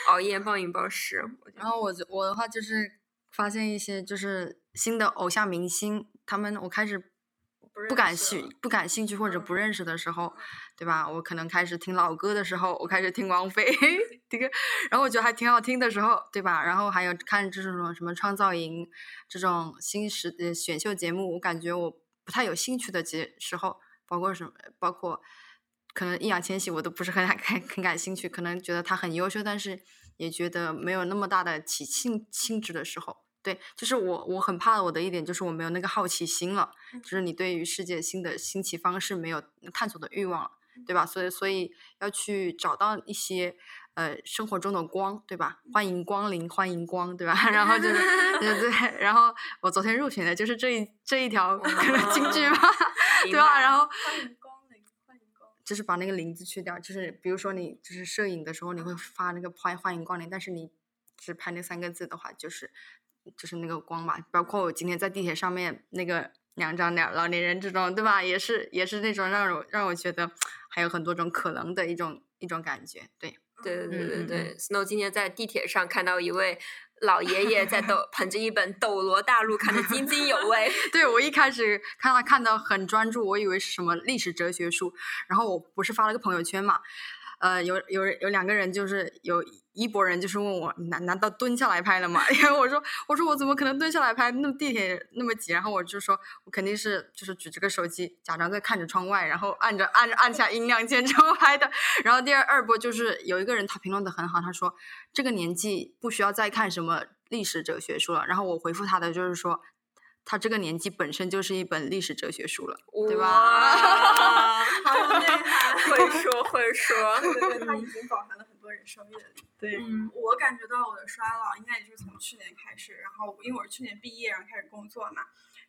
熬夜暴饮暴食。然后我就我的话就是发现一些就是新的偶像明星，他们我开始不感兴不感兴趣或者嗯不认识的时候，对吧？我可能开始听老歌的时候，我开始听王菲这个，然后我觉得还挺好听的时候，对吧？然后还有看这种什么创造营这种新时呃选秀节目，我感觉我不太有兴趣的节时候，包括什么，包括可能易烊千玺我都不是很感 很感兴趣，可能觉得他很优秀，但是也觉得没有那么大的起兴兴致的时候。对，就是我我很怕我的一点就是我没有那个好奇心了，就是你对于世界新的新奇方式没有探索的欲望了，对吧？所以所以要去找到一些呃生活中的光，对吧？欢迎光临，欢迎光，对吧？然后就是 对对，然后我昨天入选的就是这一这一条可能京剧吧，对吧？然后。就是把那个“林”字去掉，就是比如说你就是摄影的时候，你会发那个欢欢迎光临，但是你只拍那三个字的话，就是就是那个光嘛。包括我今天在地铁上面那个两张脸老年人这种，对吧？也是也是那种让我让我觉得还有很多种可能的一种一种感觉，对。对对对对对，Snow 今天在地铁上看到一位老爷爷在抖 捧着一本《斗罗大陆》，看得津津有味。对我一开始看他看的很专注，我以为是什么历史哲学书，然后我不是发了个朋友圈嘛，呃，有有人有两个人就是有一拨人就是问我难难道蹲下来拍了吗？因为我说我说我怎么可能蹲下来拍？那么地铁那么挤，然后我就说我肯定是就是举着个手机，假装在看着窗外，然后按着按着按下音量键之后拍的。然后第二二波就是有一个人他评论的很好，他说这个年纪不需要再看什么历史哲学书了。然后我回复他的就是说。他这个年纪本身就是一本历史哲学书了，对吧？哇 好有内涵，会 说会说，对对对，它已经饱含了很多人生阅历。对嗯我感觉到我的衰老，应该也就是从去年开始，然后因为我是去年毕业，然后开始工作嘛，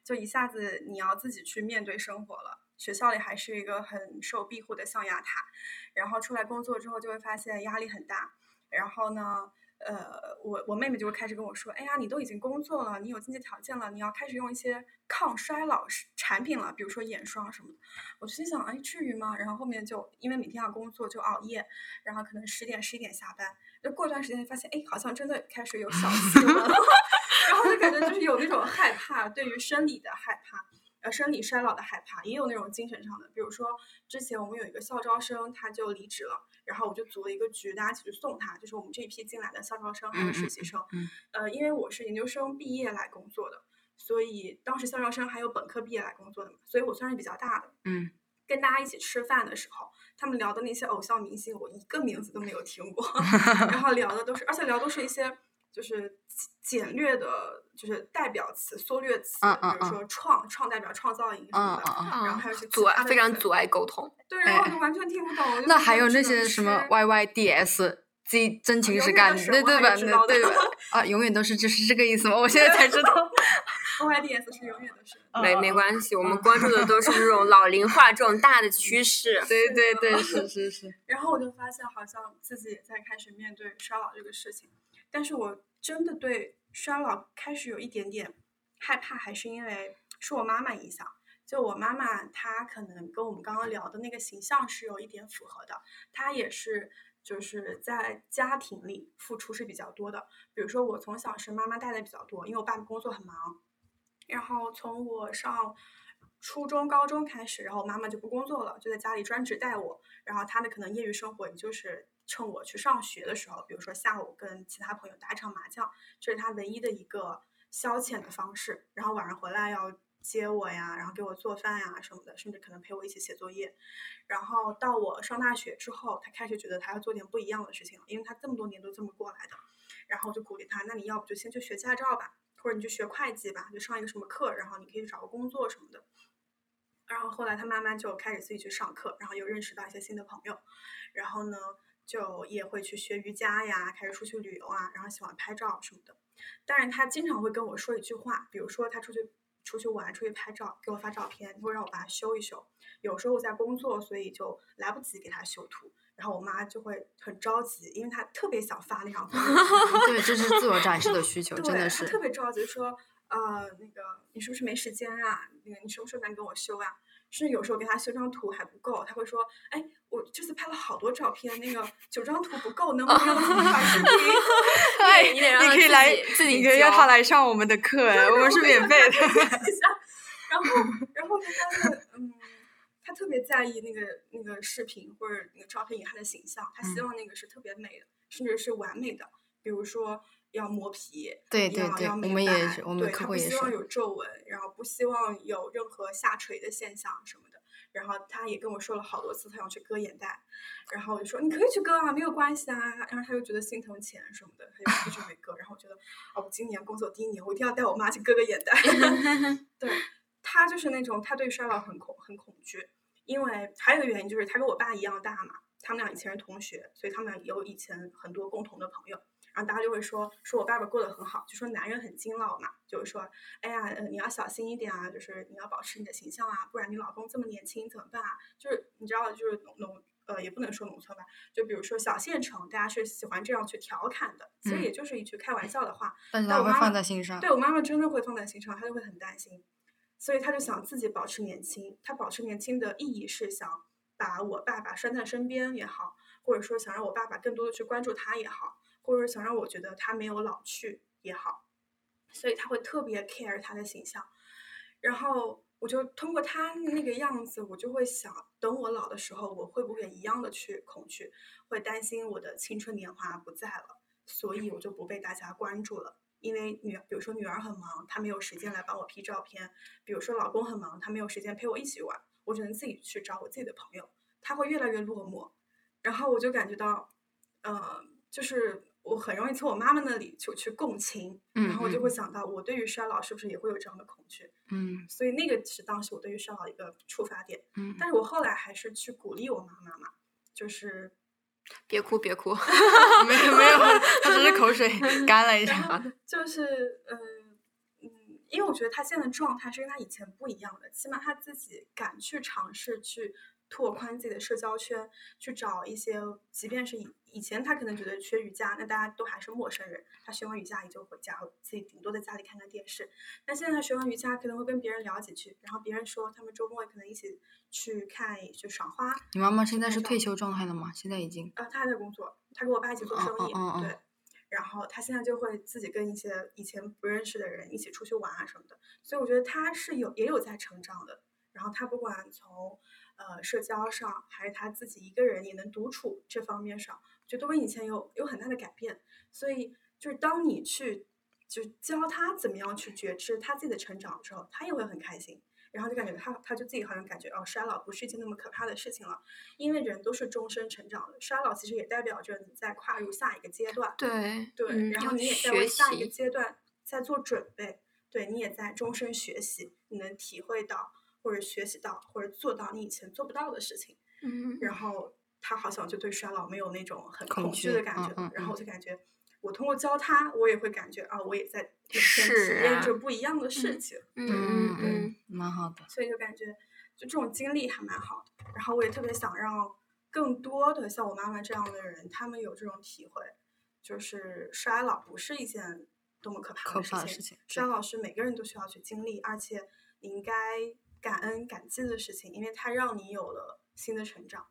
就一下子你要自己去面对生活了。学校里还是一个很受庇护的象牙塔，然后出来工作之后就会发现压力很大。然后呢，呃，我我妹妹就会开始跟我说：“哎呀，你都已经工作了，你有经济条件了，你要开始用一些抗衰老产品了，比如说眼霜什么的。”我就心想：“哎，至于吗？”然后后面就因为每天要工作，就熬夜，然后可能十点十一点下班，就过段时间发现，哎，好像真的开始有小气了，然后就感觉就是有那种害怕，对于生理的害怕。呃，生理衰老的害怕，也有那种精神上的，比如说之前我们有一个校招生，他就离职了，然后我就组了一个局，大家一起去送他，就是我们这一批进来的校招生还有实习生。嗯呃，因为我是研究生毕业来工作的，所以当时校招生还有本科毕业来工作的嘛，所以我算是比较大的。嗯，跟大家一起吃饭的时候，他们聊的那些偶像明星，我一个名字都没有听过，然后聊的都是，而且聊都是一些就是简简略的，就是代表词、缩略词，嗯嗯比如说创创代表创造营什么的，嗯嗯然后还有一些阻碍非常阻碍沟通。对，然后就完全听不懂。那还有那些什么 YYDS。自己真情实感，的是我对对吧？还知道的对吧？啊，永远都是就是这个意思吗？我现在才知道。“yyds” 是永远都是。没没关系，我们关注的都是这种老龄化这种大的趋势。对对对，是是是。然后我就发现，好像自己也在开始面对衰老这个事情，但是我真的对衰老开始有一点点害怕，还是因为受我妈妈影响。就我妈妈，她可能跟我们刚刚聊的那个形象是有一点符合的，她也是就是在家庭里付出是比较多的。比如说我从小是妈妈带的比较多，因为我爸爸工作很忙，然后从我上初中、高中开始，然后我妈妈就不工作了，就在家里专职带我。然后她的可能业余生活，也就是趁我去上学的时候，比如说下午跟其他朋友打一场麻将，这是他唯一的一个消遣的方式。然后晚上回来要接我呀，然后给我做饭呀什么的，甚至可能陪我一起写作业。然后到我上大学之后，他开始觉得他要做点不一样的事情了，因为他这么多年都这么过来的。然后我就鼓励他，那你要不就先去学驾照吧，或者你去学会计吧，就上一个什么课，然后你可以去找个工作什么的。然后后来他慢慢就开始自己去上课，然后又认识到一些新的朋友，然后呢就也会去学瑜伽呀，开始出去旅游啊，然后喜欢拍照什么的。但是他经常会跟我说一句话，比如说他出去出去玩、出去拍照，给我发照片，会让我把它修一修。有时候我在工作，所以就来不及给他修图，然后我妈就会很着急，因为她特别想发那张朋友圈对，这是自我展示的需 求，真的是。特别着急说，呃，那个你是不是没时间啊？那个你什么时候能给我修啊？甚至有时候给他修张图还不够，他会说，哎，我这次拍了好多照片，那个九张图不够，能不能发视频？对，你得让他自可以来自己你可以让他来上我们的课，哎我们是免费的。然后，然后就发现，嗯，他特别在意那个那个视频或者那个照片以他的形象，他希嗯望那个是特别美的，甚至是完美的。比如说要磨皮，对对对我要要美们也白是我们对他客户也是不希望有皱纹，然后不希望有任何下垂的现象什么的。然后他也跟我说了好多次，他想去割眼袋，然后我就说你可以去割啊，没有关系啊。然后他又觉得心疼钱什么的，他就一直没割。然后我觉得，哦，我今年工作第一年，我一定要带我妈去割个眼袋。对他就是那种他对衰老很恐很恐惧，因为还有一个原因就是他跟我爸一样大嘛，他们俩以前是同学，所以他们俩有以前很多共同的朋友。然后大家就会说说我爸爸过得很好，就说男人很精老嘛，就是说，哎呀，呃，你要小心一点啊，就是你要保持你的形象啊，不然你老公这么年轻怎么办啊？就是你知道，就是农农呃，也不能说农村吧，就比如说小县城，大家是喜欢这样去调侃的，其实嗯也就是一句开玩笑的话。但是我妈妈放在心上。对我妈妈真的会放在心上，她就会很担心，所以她就想自己保持年轻。她保持年轻的意义是想把我爸爸拴在身边也好，或者说想让我爸爸更多的去关注他也好，或者想让我觉得他没有老去也好，所以他会特别 care 他的形象。然后我就通过他那个样子，我就会想，等我老的时候，我会不会一样的去恐惧，会担心我的青春年华不在了，所以我就不被大家关注了。因为女，比如说女儿很忙，她没有时间来帮我 P 照片；比如说老公很忙，他没有时间陪我一起玩，我只能自己去找我自己的朋友。他会越来越落寞，然后我就感觉到，呃，就是我很容易从我妈妈那里就去共情，嗯然后我就嗯会想到，我对于衰老是不是也会有这样的恐惧？嗯所以那个是当时我对于衰老一个触发点。嗯，但是我后来还是去鼓励我妈妈嘛，就是别哭别哭，没有没有，她只是口水 干了一下。就是嗯嗯，因为我觉得她现在的状态是跟她以前不一样的，起码她自己敢去尝试去拓宽自己的社交圈，去找一些，即便是以以前他可能觉得学瑜伽，那大家都还是陌生人，他学完瑜伽也就回家了，自己顶多在家里看看电视。那现在他学完瑜伽，可能会跟别人聊几句，然后别人说他们周末可能一起去看就赏花，你妈妈现在是退休状态了吗？现在已经。啊，她还在工作，她跟我爸一起做哦生意，对。然后他现在就会自己跟一些以前不认识的人一起出去玩啊什么的，所以我觉得他是有也有在成长的。然后他不管从呃社交上，还是他自己一个人也能独处这方面上，我觉得都跟以前有有很大的改变。所以就是当你去就教他怎么样去觉知他自己的成长之后，他也会很开心。然后就感觉他，他就自己好像感觉哦，衰老不是一件那么可怕的事情了，因为人都是终身成长的，衰老其实也代表着你在跨入下一个阶段，对对，嗯然后你也在为下一个阶段在做准备，对你也在终身学习，你能体会到或者学习到或者做到你以前做不到的事情，嗯然后他好像就对衰老没有那种很恐恐惧惧的感觉了，嗯嗯然后我嗯就感觉我通过教他，我也会感觉啊，我也在每天是体验啊着不一样的事嗯情。嗯嗯嗯嗯，蛮好的。所以就感觉就这种经历还蛮好的。然后我也特别想让更多的像我妈妈这样的人，他们有这种体会，就是衰老不是一件多么可怕的事情，事情衰老是每个人都需要去经历，而且你应该感恩感激的事情，因为它让你有了新的成长。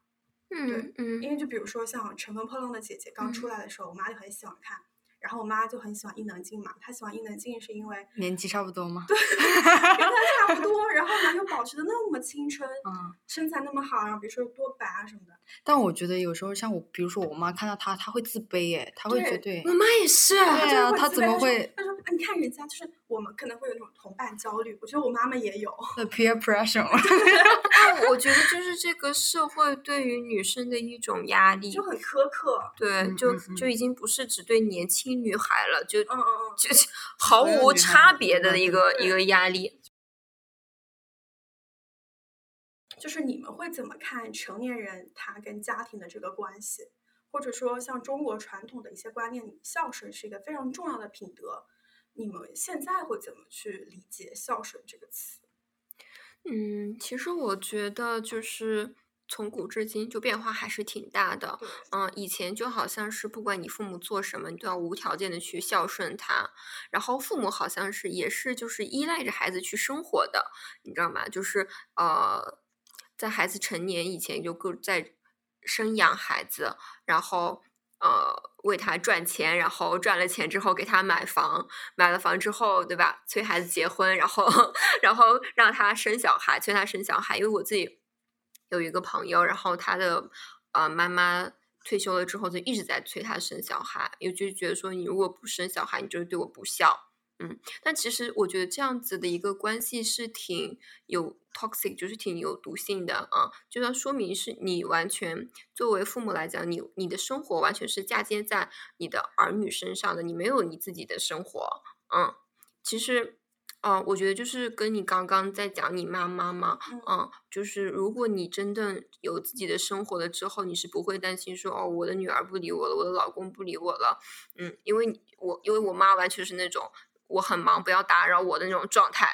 嗯嗯因为就比如说像《乘风破浪的姐姐》刚出嗯来的时候，我妈就很喜欢看。然后我妈就很喜欢伊能静嘛，她喜欢伊能静是因为年纪差不多吗？跟她差不多，然后呢又保持的那么青春，嗯，身材那么好，然后比如说多白啊什么的，但我觉得有时候像我，比如说我妈看到她，她会自卑，哎，她会觉得对对我妈也是，对就是啊她怎么会她说：“啊你看人家，就是我们可能会有那种同伴焦虑，我觉得我妈妈也有。的 peer pressure 嘛。但我觉得就是这个社会对于女生的一种压力，就很苛刻。对，嗯就嗯就已经不是只对年轻女孩了，就嗯嗯嗯，就 是毫无差别的一个一个压力。就是你们会怎么看成年人他跟家庭的这个关系？或者说，像中国传统的一些观念里，孝顺是一个非常重要的品德。你们现在会怎么去理解孝顺这个词？嗯，其实我觉得就是从古至今就变化还是挺大的。嗯，以前就好像是不管你父母做什么，你都要无条件的去孝顺他，然后父母好像是也是就是依赖着孩子去生活的，你知道吗？就是呃，在孩子成年以前就各在生养孩子，然后呃为他赚钱，然后赚了钱之后给他买房，买了房之后，对吧？催孩子结婚，然后 然后让他生小孩，催他生小孩。因为我自己有一个朋友，然后他的呃妈妈退休了之后，就一直在催他生小孩，也就觉得说你如果不生小孩，你就是对我不孝。嗯，但其实我觉得这样子的一个关系是挺有 toxic，就是挺有毒性的啊，就要说明是你完全作为父母来讲，你你的生活完全是嫁接在你的儿女身上的，你没有你自己的生活。嗯，其实，呃，我觉得就是跟你刚刚在讲你妈妈嘛，嗯嗯，就是如果你真正有自己的生活了之后，你是不会担心说哦，我的女儿不理我了，我的老公不理我了，嗯，因为我因为我妈完全是那种。我很忙，不要打扰我的那种状态。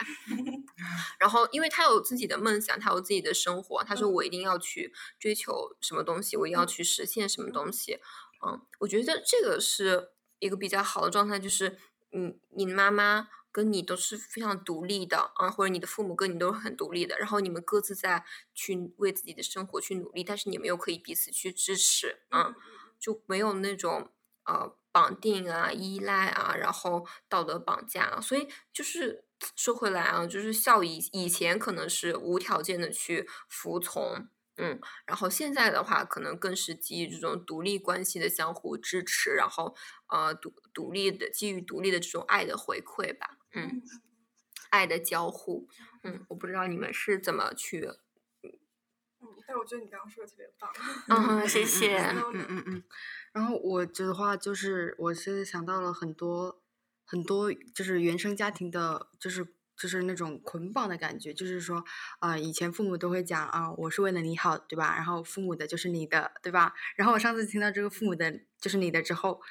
然后，因为她有自己的梦想，她有自己的生活，她说嗯我一定要去追求什么东西，我一定要去实现什么东西。嗯，我觉得这个是一个比较好的状态，就是你，你妈妈跟你都是非常独立的啊，或者你的父母跟你都是很独立的，然后你们各自在去为自己的生活去努力，但是你们又可以彼此去支持，啊，就没有那种呃绑定啊、依赖啊，然后道德绑架啊，所以就是说回来啊，就是孝以以前可能是无条件的去服从。嗯，然后现在的话，可能更是基于这种独立关系的相互支持，然后呃独独立的基于独立的这种爱的回馈吧，嗯，嗯爱的交互，嗯，我不知道你们是怎么去，嗯，但我觉得你刚刚说的特别棒。嗯，谢谢，嗯嗯嗯。然后我的话就是，我是想到了很多很多，就是原生家庭的，就是就是那种捆绑的感觉，就是说，啊、以前父母都会讲啊、我是为了你好，对吧？然后父母的就是你的，对吧？然后我上次听到这个父母的就是你的之后。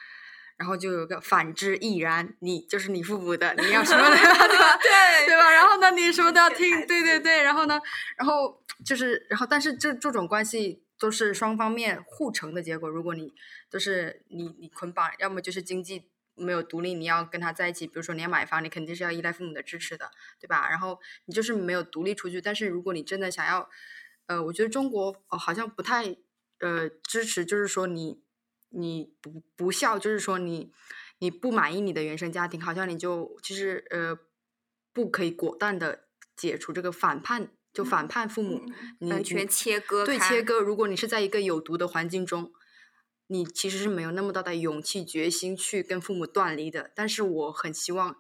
然后就有个反之亦然，你就是你父母的，你要什么对吧？对吧？对对吧？然后呢，你什么都要听对对对。然后呢，然后就是，然后但是这这种关系都是双方面互成的结果。如果你就是你你捆绑，要么就是经济没有独立，你要跟他在一起，比如说你要买房，你肯定是要依赖父母的支持的，对吧？然后你就是没有独立出去。但是如果你真的想要，呃，我觉得中国哦好像不太呃支持，就是说你你不不孝，就是说你你不满意你的原生家庭，好像你就其实呃不可以果断的解除这个反叛，就反叛父母，你完全切割对切割。如果你是在一个有毒的环境中，你其实是没有那么大的勇气、决心去跟父母断离的。但是我很希望，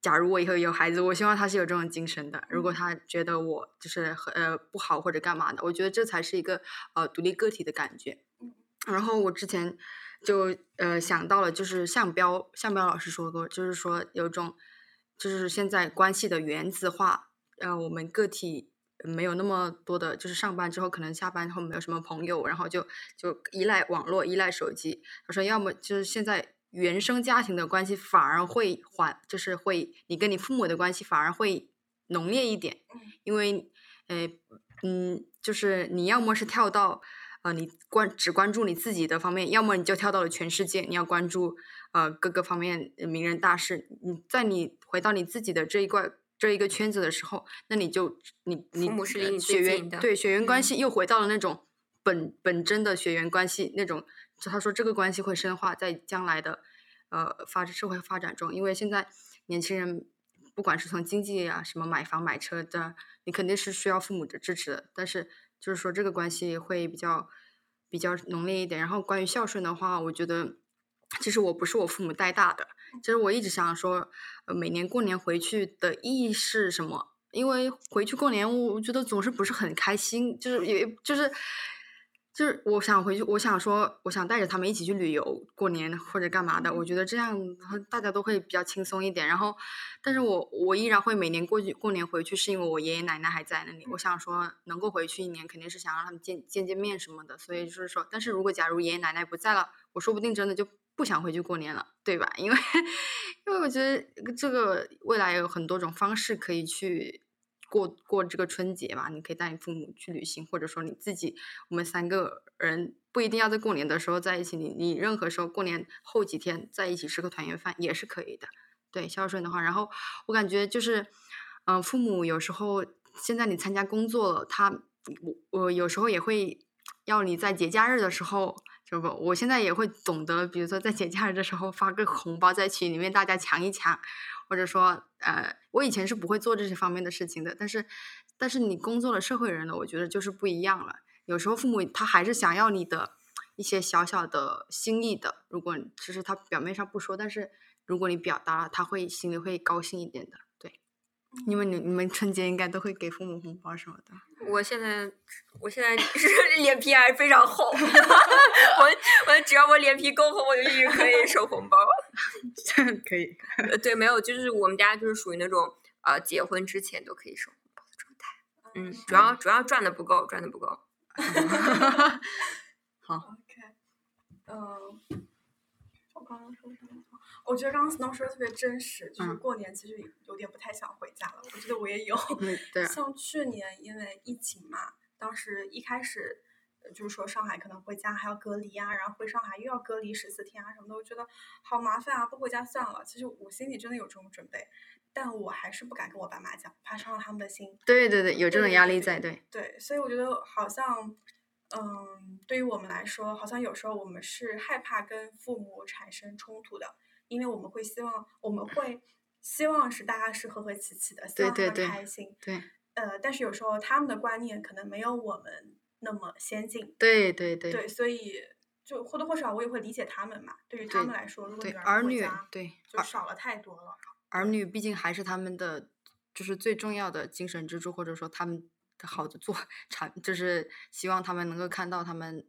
假如我以后有孩子，我希望他是有这种精神的。如果他觉得我就是很呃不好或者干嘛的，我觉得这才是一个呃独立个体的感觉。然后我之前就呃想到了，就是向彪向彪老师说过，就是说有种就是现在关系的原子化，呃，我们个体没有那么多的，就是上班之后可能下班后没有什么朋友，然后就就依赖网络、依赖手机。他说，要么就是现在原生家庭的关系反而会缓，就是会你跟你父母的关系反而会浓烈一点，因为呃嗯，就是你要么是跳到。呃，你关只关注你自己的方面，要么你就跳到了全世界，你要关注呃各个方面呃名人大事。你在你回到你自己的这一块这一个圈子的时候，那你就你你父母是离呃你最血缘对血缘关嗯系又回到了那种本本真的血缘关系那种。他说这个关系会深化在将来的呃发展社会发展中，因为现在年轻人不管是从经济啊什么买房买车的，你肯定是需要父母的支持的，但是。就是说这个关系会比较比较浓烈一点。然后关于孝顺的话，我觉得其实我不是我父母带大的，其实我一直想说，呃，每年过年回去的意义是什么？因为回去过年，我我觉得总是不是很开心，就是也就是。就是我想回去，我想说，我想带着他们一起去旅游过年或者干嘛的。我觉得这样大家都会比较轻松一点。然后，但是我我依然会每年过去过年回去，是因为我爷爷奶奶还在那里。我想说，能够回去一年，肯定是想让他们见见见面什么的。所以就是说，但是如果假如爷爷奶奶不在了，我说不定真的就不想回去过年了，对吧？因为 因为我觉得这个未来有很多种方式可以去过过这个春节嘛，你可以带你父母去旅行，或者说你自己，我们三个人不一定要在过年的时候在一起，你你任何时候过年后几天在一起吃个团圆饭也是可以的。对，孝顺的话，然后我感觉就是，嗯、父母有时候现在你参加工作了，他我我有时候也会要你在节假日的时候，就不，我现在也会懂得，比如说在节假日的时候发个红包在群里面大家抢一抢，或者说呃，我以前是不会做这些方面的事情的，但是但是你工作了社会人了，我觉得就是不一样了。有时候父母他还是想要你的一些小小的心意的，如果其实他表面上不说，但是如果你表达了，他会心里会高兴一点的。对，因为你你们春节应该都会给父母红包什么的。我现在，我现在 是脸皮还是非常厚，我我只要我脸皮够厚，我就一直可以收红包。可以，呃，对，没有，就是我们家就是属于那种呃，结婚之前都可以收红包的状态。嗯，主要主要赚的不够，赚的不够。OK，嗯，我刚刚说什么？我觉得刚刚 Snow 说的特别真实，就是嗯过年其实有点不太想回家了。我觉得我也有，嗯对啊像去年因为疫情嘛，当时一开始呃就是说上海可能回家还要隔离啊，然后回上海又要隔离十四天啊什么的，我觉得好麻烦啊，不回家算了。其实我心里真的有这种准备，但我还是不敢跟我爸妈讲，怕伤了他们的心。对对对，有这种压力在，对。对，所以我觉得好像，嗯，对于我们来说，好像有时候我们是害怕跟父母产生冲突的，因为我们会希望，我们会希望是大家是和和气气的，希望他们对对对开心。对呃，但是有时候他们的观念可能没有我们那么先进，对对对对，所以就或多或少我也会理解他们嘛。对于他们来说，如果，女儿女对就少了太多了。儿女毕竟还是他们的，就是最重要的精神支柱，或者说他们的好的做产，就是希望他们能够看到他们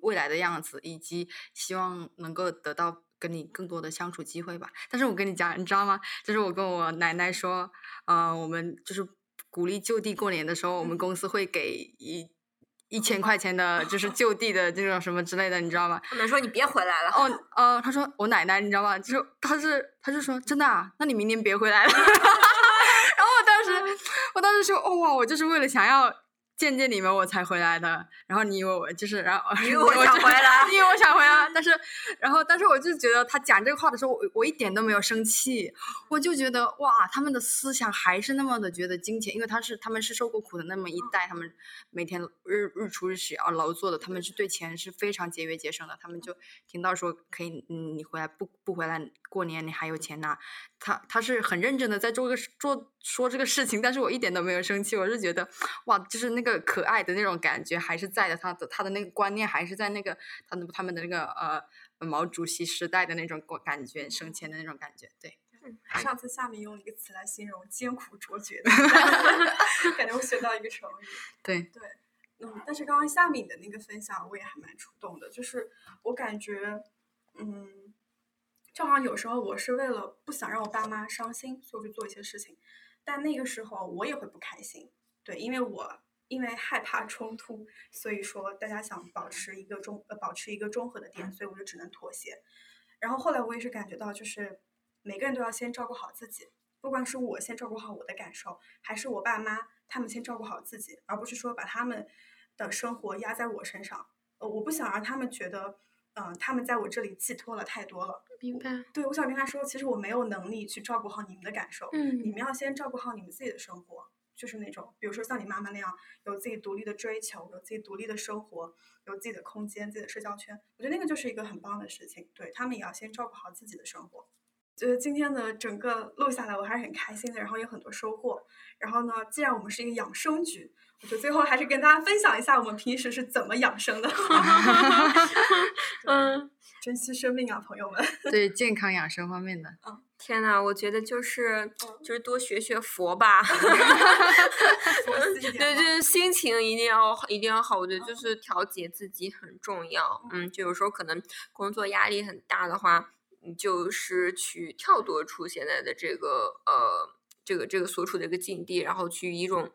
未来的样子，以及希望能够得到跟你更多的相处机会吧。但是我跟你讲，你知道吗？就是我跟我奶奶说，呃，我们就是鼓励就地过年的时候，我们公司会给一。一千块钱的，就是就地的这种什么之类的，你知道吗？他们说你别回来了。哦，呃，他说我奶奶，你知道吗？就是他是，他就说真的啊，那你明年别回来了。然后我当时，我当时说，哦哇，我就是为了想要见见你们我才回来的。然后你以为我就是，然后你以为我想回来 你以为我想回来，但是，然后，但是我就觉得他讲这个话的时候，我我一点都没有生气，我就觉得哇，他们的思想还是那么的觉得金钱，因为他是他们是受过苦的那么一代，他们每天日日出日许要劳作的，他们是对钱是非常节约节省的，他们就听到说可以，嗯，你回来不不回来过年你还有钱拿，他他是很认真的在做个做说这个事情，但是我一点都没有生气，我是觉得哇，就是那个可爱的那种感觉还是在的，他的他的那个观念还是在那个他的他们的那个呃毛主席时代的那种感感觉，省钱的那种感觉，对。上次夏敏用了一个词来形容艰苦卓绝的，感觉我学到一个成语。对，对，嗯，但是刚刚夏敏的那个分享我也还蛮触动的，就是我感觉，嗯，就好像有时候我是为了不想让我爸妈伤心，所以去做一些事情，但那个时候我也会不开心，对，因为我因为害怕冲突，所以说大家想保持一个中呃保持一个中和的点，所以我就只能妥协。然后后来我也是感觉到，就是每个人都要先照顾好自己，不管是我先照顾好我的感受，还是我爸妈他们先照顾好自己，而不是说把他们的生活压在我身上。呃，我不想让他们觉得，嗯、他们在我这里寄托了太多了。明白。对，我想跟他说，其实我没有能力去照顾好你们的感受，嗯你们要先照顾好你们自己的生活，就是那种，比如说像你妈妈那样，有自己独立的追求，有自己独立的生活，有自己的空间、自己的社交圈，我觉得那个就是一个很棒的事情。对他们也要先照顾好自己的生活。觉得今天的整个录下来，我还是很开心的，然后有很多收获。然后呢，既然我们是一个养生局，我觉得最后还是跟大家分享一下我们平时是怎么养生的。嗯，珍惜生命啊，朋友们！对健康养生方面的，天呐，我觉得就是就是多学学佛吧。佛系一点对，就是心情一定要一定要好，我觉得就是调节自己很重要。嗯，就有时候可能工作压力很大的话，你就是去跳脱出现在的这个呃这个这个所处的一个境地，然后去以一种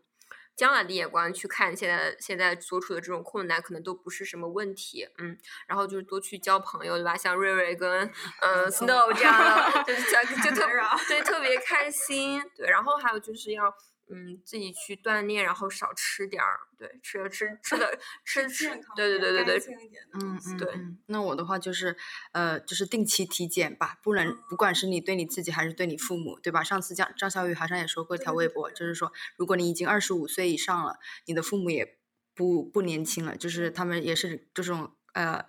将来的眼光去看现在现在所处的这种困难，可能都不是什么问题，嗯，然后就是多去交朋友，对吧？像瑞瑞跟呃 Snow 这样的，就是就 就特对特别开心，对，然后还有就是要。嗯，自己去锻炼，然后少吃点儿，对，吃 吃吃的吃吃，对对对对对，嗯嗯，对。那我的话就是，呃，就是定期体检吧，不能不管是你对你自己还是对你父母，对吧？上次张张小雨好像也说过一条微博，就是说，如果你已经二十五岁以上了，你的父母也不不年轻了，就是他们也是这种呃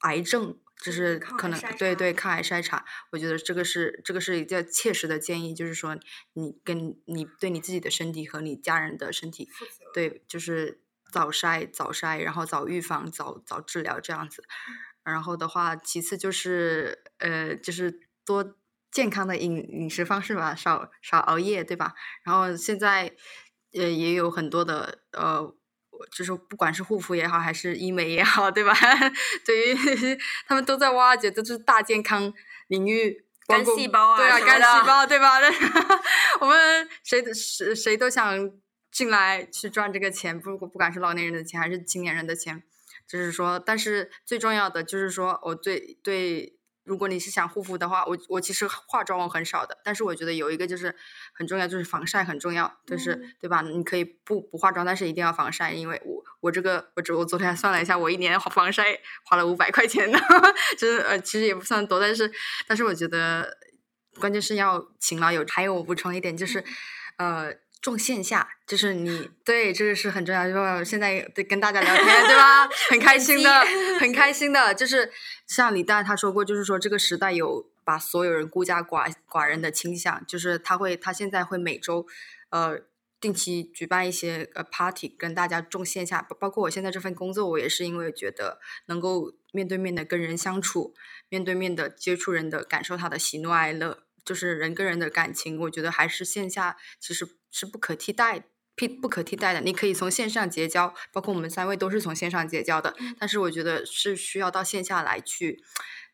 癌症。就是可能对对抗癌筛查，我觉得这个是这个是一个切实的建议，就是说你跟你对你自己的身体和你家人的身体，对，就是早筛早筛，然后早预防早早治疗这样子。然后的话，其次就是呃，就是多健康的饮饮食方式吧，少少熬夜，对吧？然后现在呃也有很多的呃。就是不管是护肤也好，还是医美也好，对吧？对于他们都在挖掘，都是大健康领域，干细胞啊，对啊，干细胞，对吧？我们谁谁谁都想进来去赚这个钱，不不管是老年人的钱还是青年人的钱，就是说，但是最重要的就是说，我对对。如果你是想护肤的话，我我其实化妆我很少的，但是我觉得有一个就是很重要，就是防晒很重要，就是对吧？你可以不不化妆，但是一定要防晒，因为我我这个我我昨天算了一下，我一年防晒花了五百块钱呢，就是呃其实也不算多，但是但是我觉得关键是要勤劳有，还有我补充一点就是呃。重线下，就是你 对这个是很重要。就是现在对跟大家聊天，对吧？很开心的，很开心的。就是像李诞他说过，就是说这个时代有把所有人孤家寡寡人的倾向。就是他会，他现在会每周呃定期举办一些呃 party，跟大家重线下。包括我现在这份工作，我也是因为觉得能够面对面的跟人相处，面对面的接触人的，感受他的喜怒哀乐。就是人跟人的感情，我觉得还是线下其实是不可替代、不不可替代的。你可以从线上结交，包括我们三位都是从线上结交的，但是我觉得是需要到线下来去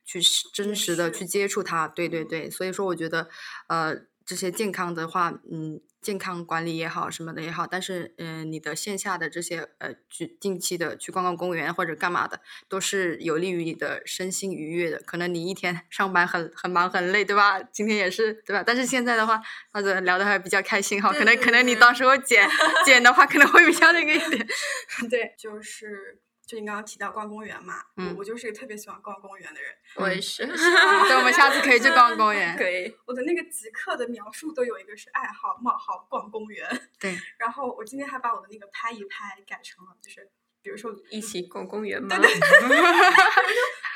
去真实的去接触他。对对对，所以说我觉得呃这些健康的话，嗯。健康管理也好，什么的也好，但是，嗯，你的线下的这些，呃，去定期的去逛逛公园或者干嘛的，都是有利于你的身心愉悦的。可能你一天 上班很很忙很累，对吧？今天也是，对吧？但是现在的话，或者聊的还比较开心哈。可能可能你到时候剪剪的话，可能会比较那个一点。对，就是。就你刚刚提到逛公园嘛，嗯，我就是一个特别喜欢逛公园的人。我也是，对，我们下次可以去逛公园。可以。我的那个极客的描述都有一个是爱好冒号逛公园。对。然后我今天还把我的那个拍一拍改成了，就是比如说一起逛公园吗？对对。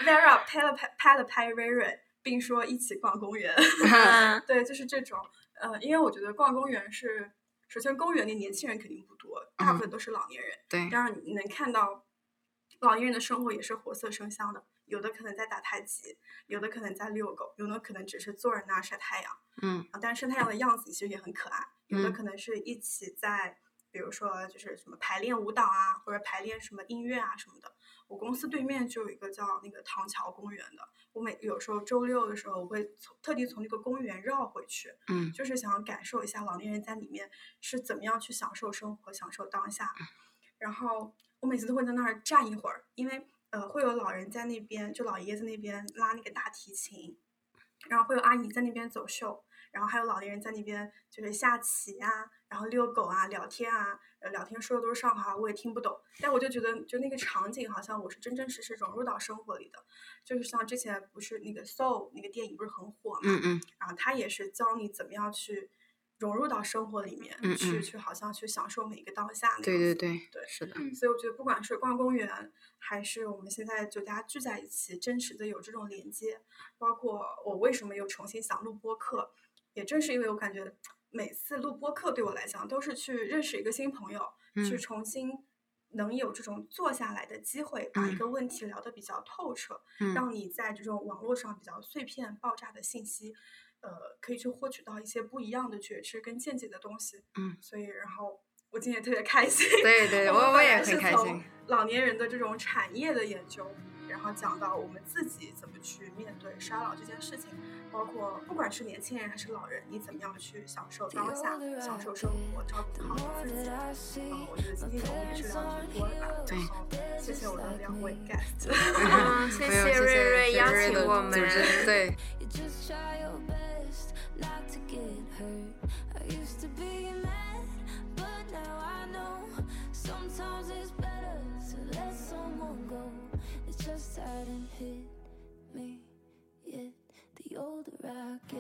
Vera 拍了拍拍了拍 Riri，并说一起逛公园。对，就是这种。呃，因为我觉得逛公园是，首先公园里年轻人肯定不多，大部分都是老年人。对。然你能看到。老年人的生活也是活色生香的，有的可能在打太极，有的可能在遛狗，有的可能只是坐在那儿晒太阳。嗯，但是晒太阳的样子其实也很可爱。有的可能是一起在，比如说就是什么排练舞蹈啊，或者排练什么音乐啊什么的。我公司对面就有一个叫那个唐桥公园的，我每有时候周六的时候，我会从特地从那个公园绕回去。嗯，就是想要感受一下老年人在里面是怎么样去享受生活、享受当下。然后。我每次都会在那儿站一会儿，因为呃会有老人在那边，就老爷爷在那边拉那个大提琴，然后会有阿姨在那边走秀，然后还有老年人在那边就是下棋啊，然后遛狗啊，聊天啊，呃聊天说的都是上海话，我也听不懂，但我就觉得就那个场景好像我是真真实实融入到生活里的，就是像之前不是那个 Soul 那个电影不是很火嘛，嗯嗯，然后他也是教你怎么样去。融入到生活里面去，去好像去享受每一个当下。对对对，对是的。所以我觉得，不管是逛公园，还是我们现在就大家聚在一起，真实的有这种连接。包括我为什么又重新想录播客，也正是因为我感觉每次录播客对我来讲，都是去认识一个新朋友，去重新能有这种坐下来的机会，把一个问题聊得比较透彻，让你在这种网络上比较碎片爆炸的信息。呃，可以去获取到一些不一样的觉知跟见解的东西。嗯，所以然后我今天特别开心。对 对，我我也很开心。老年人的这种产业的研究，然后讲到我们自己怎么去面对衰老这件事情，包括不管是年轻人还是老人，你怎么样去享受当下，享受生活，照顾好自己。然后，我觉得今天我们也是聊挺多的吧。对然后谢谢我的两位 guest。嗯，谢谢瑞瑞邀请我们。对。You just try your best not to get hurt. I used to be mad, but now I know sometimes it's better to let someone go. Just hadn't hit me yet. The older I get,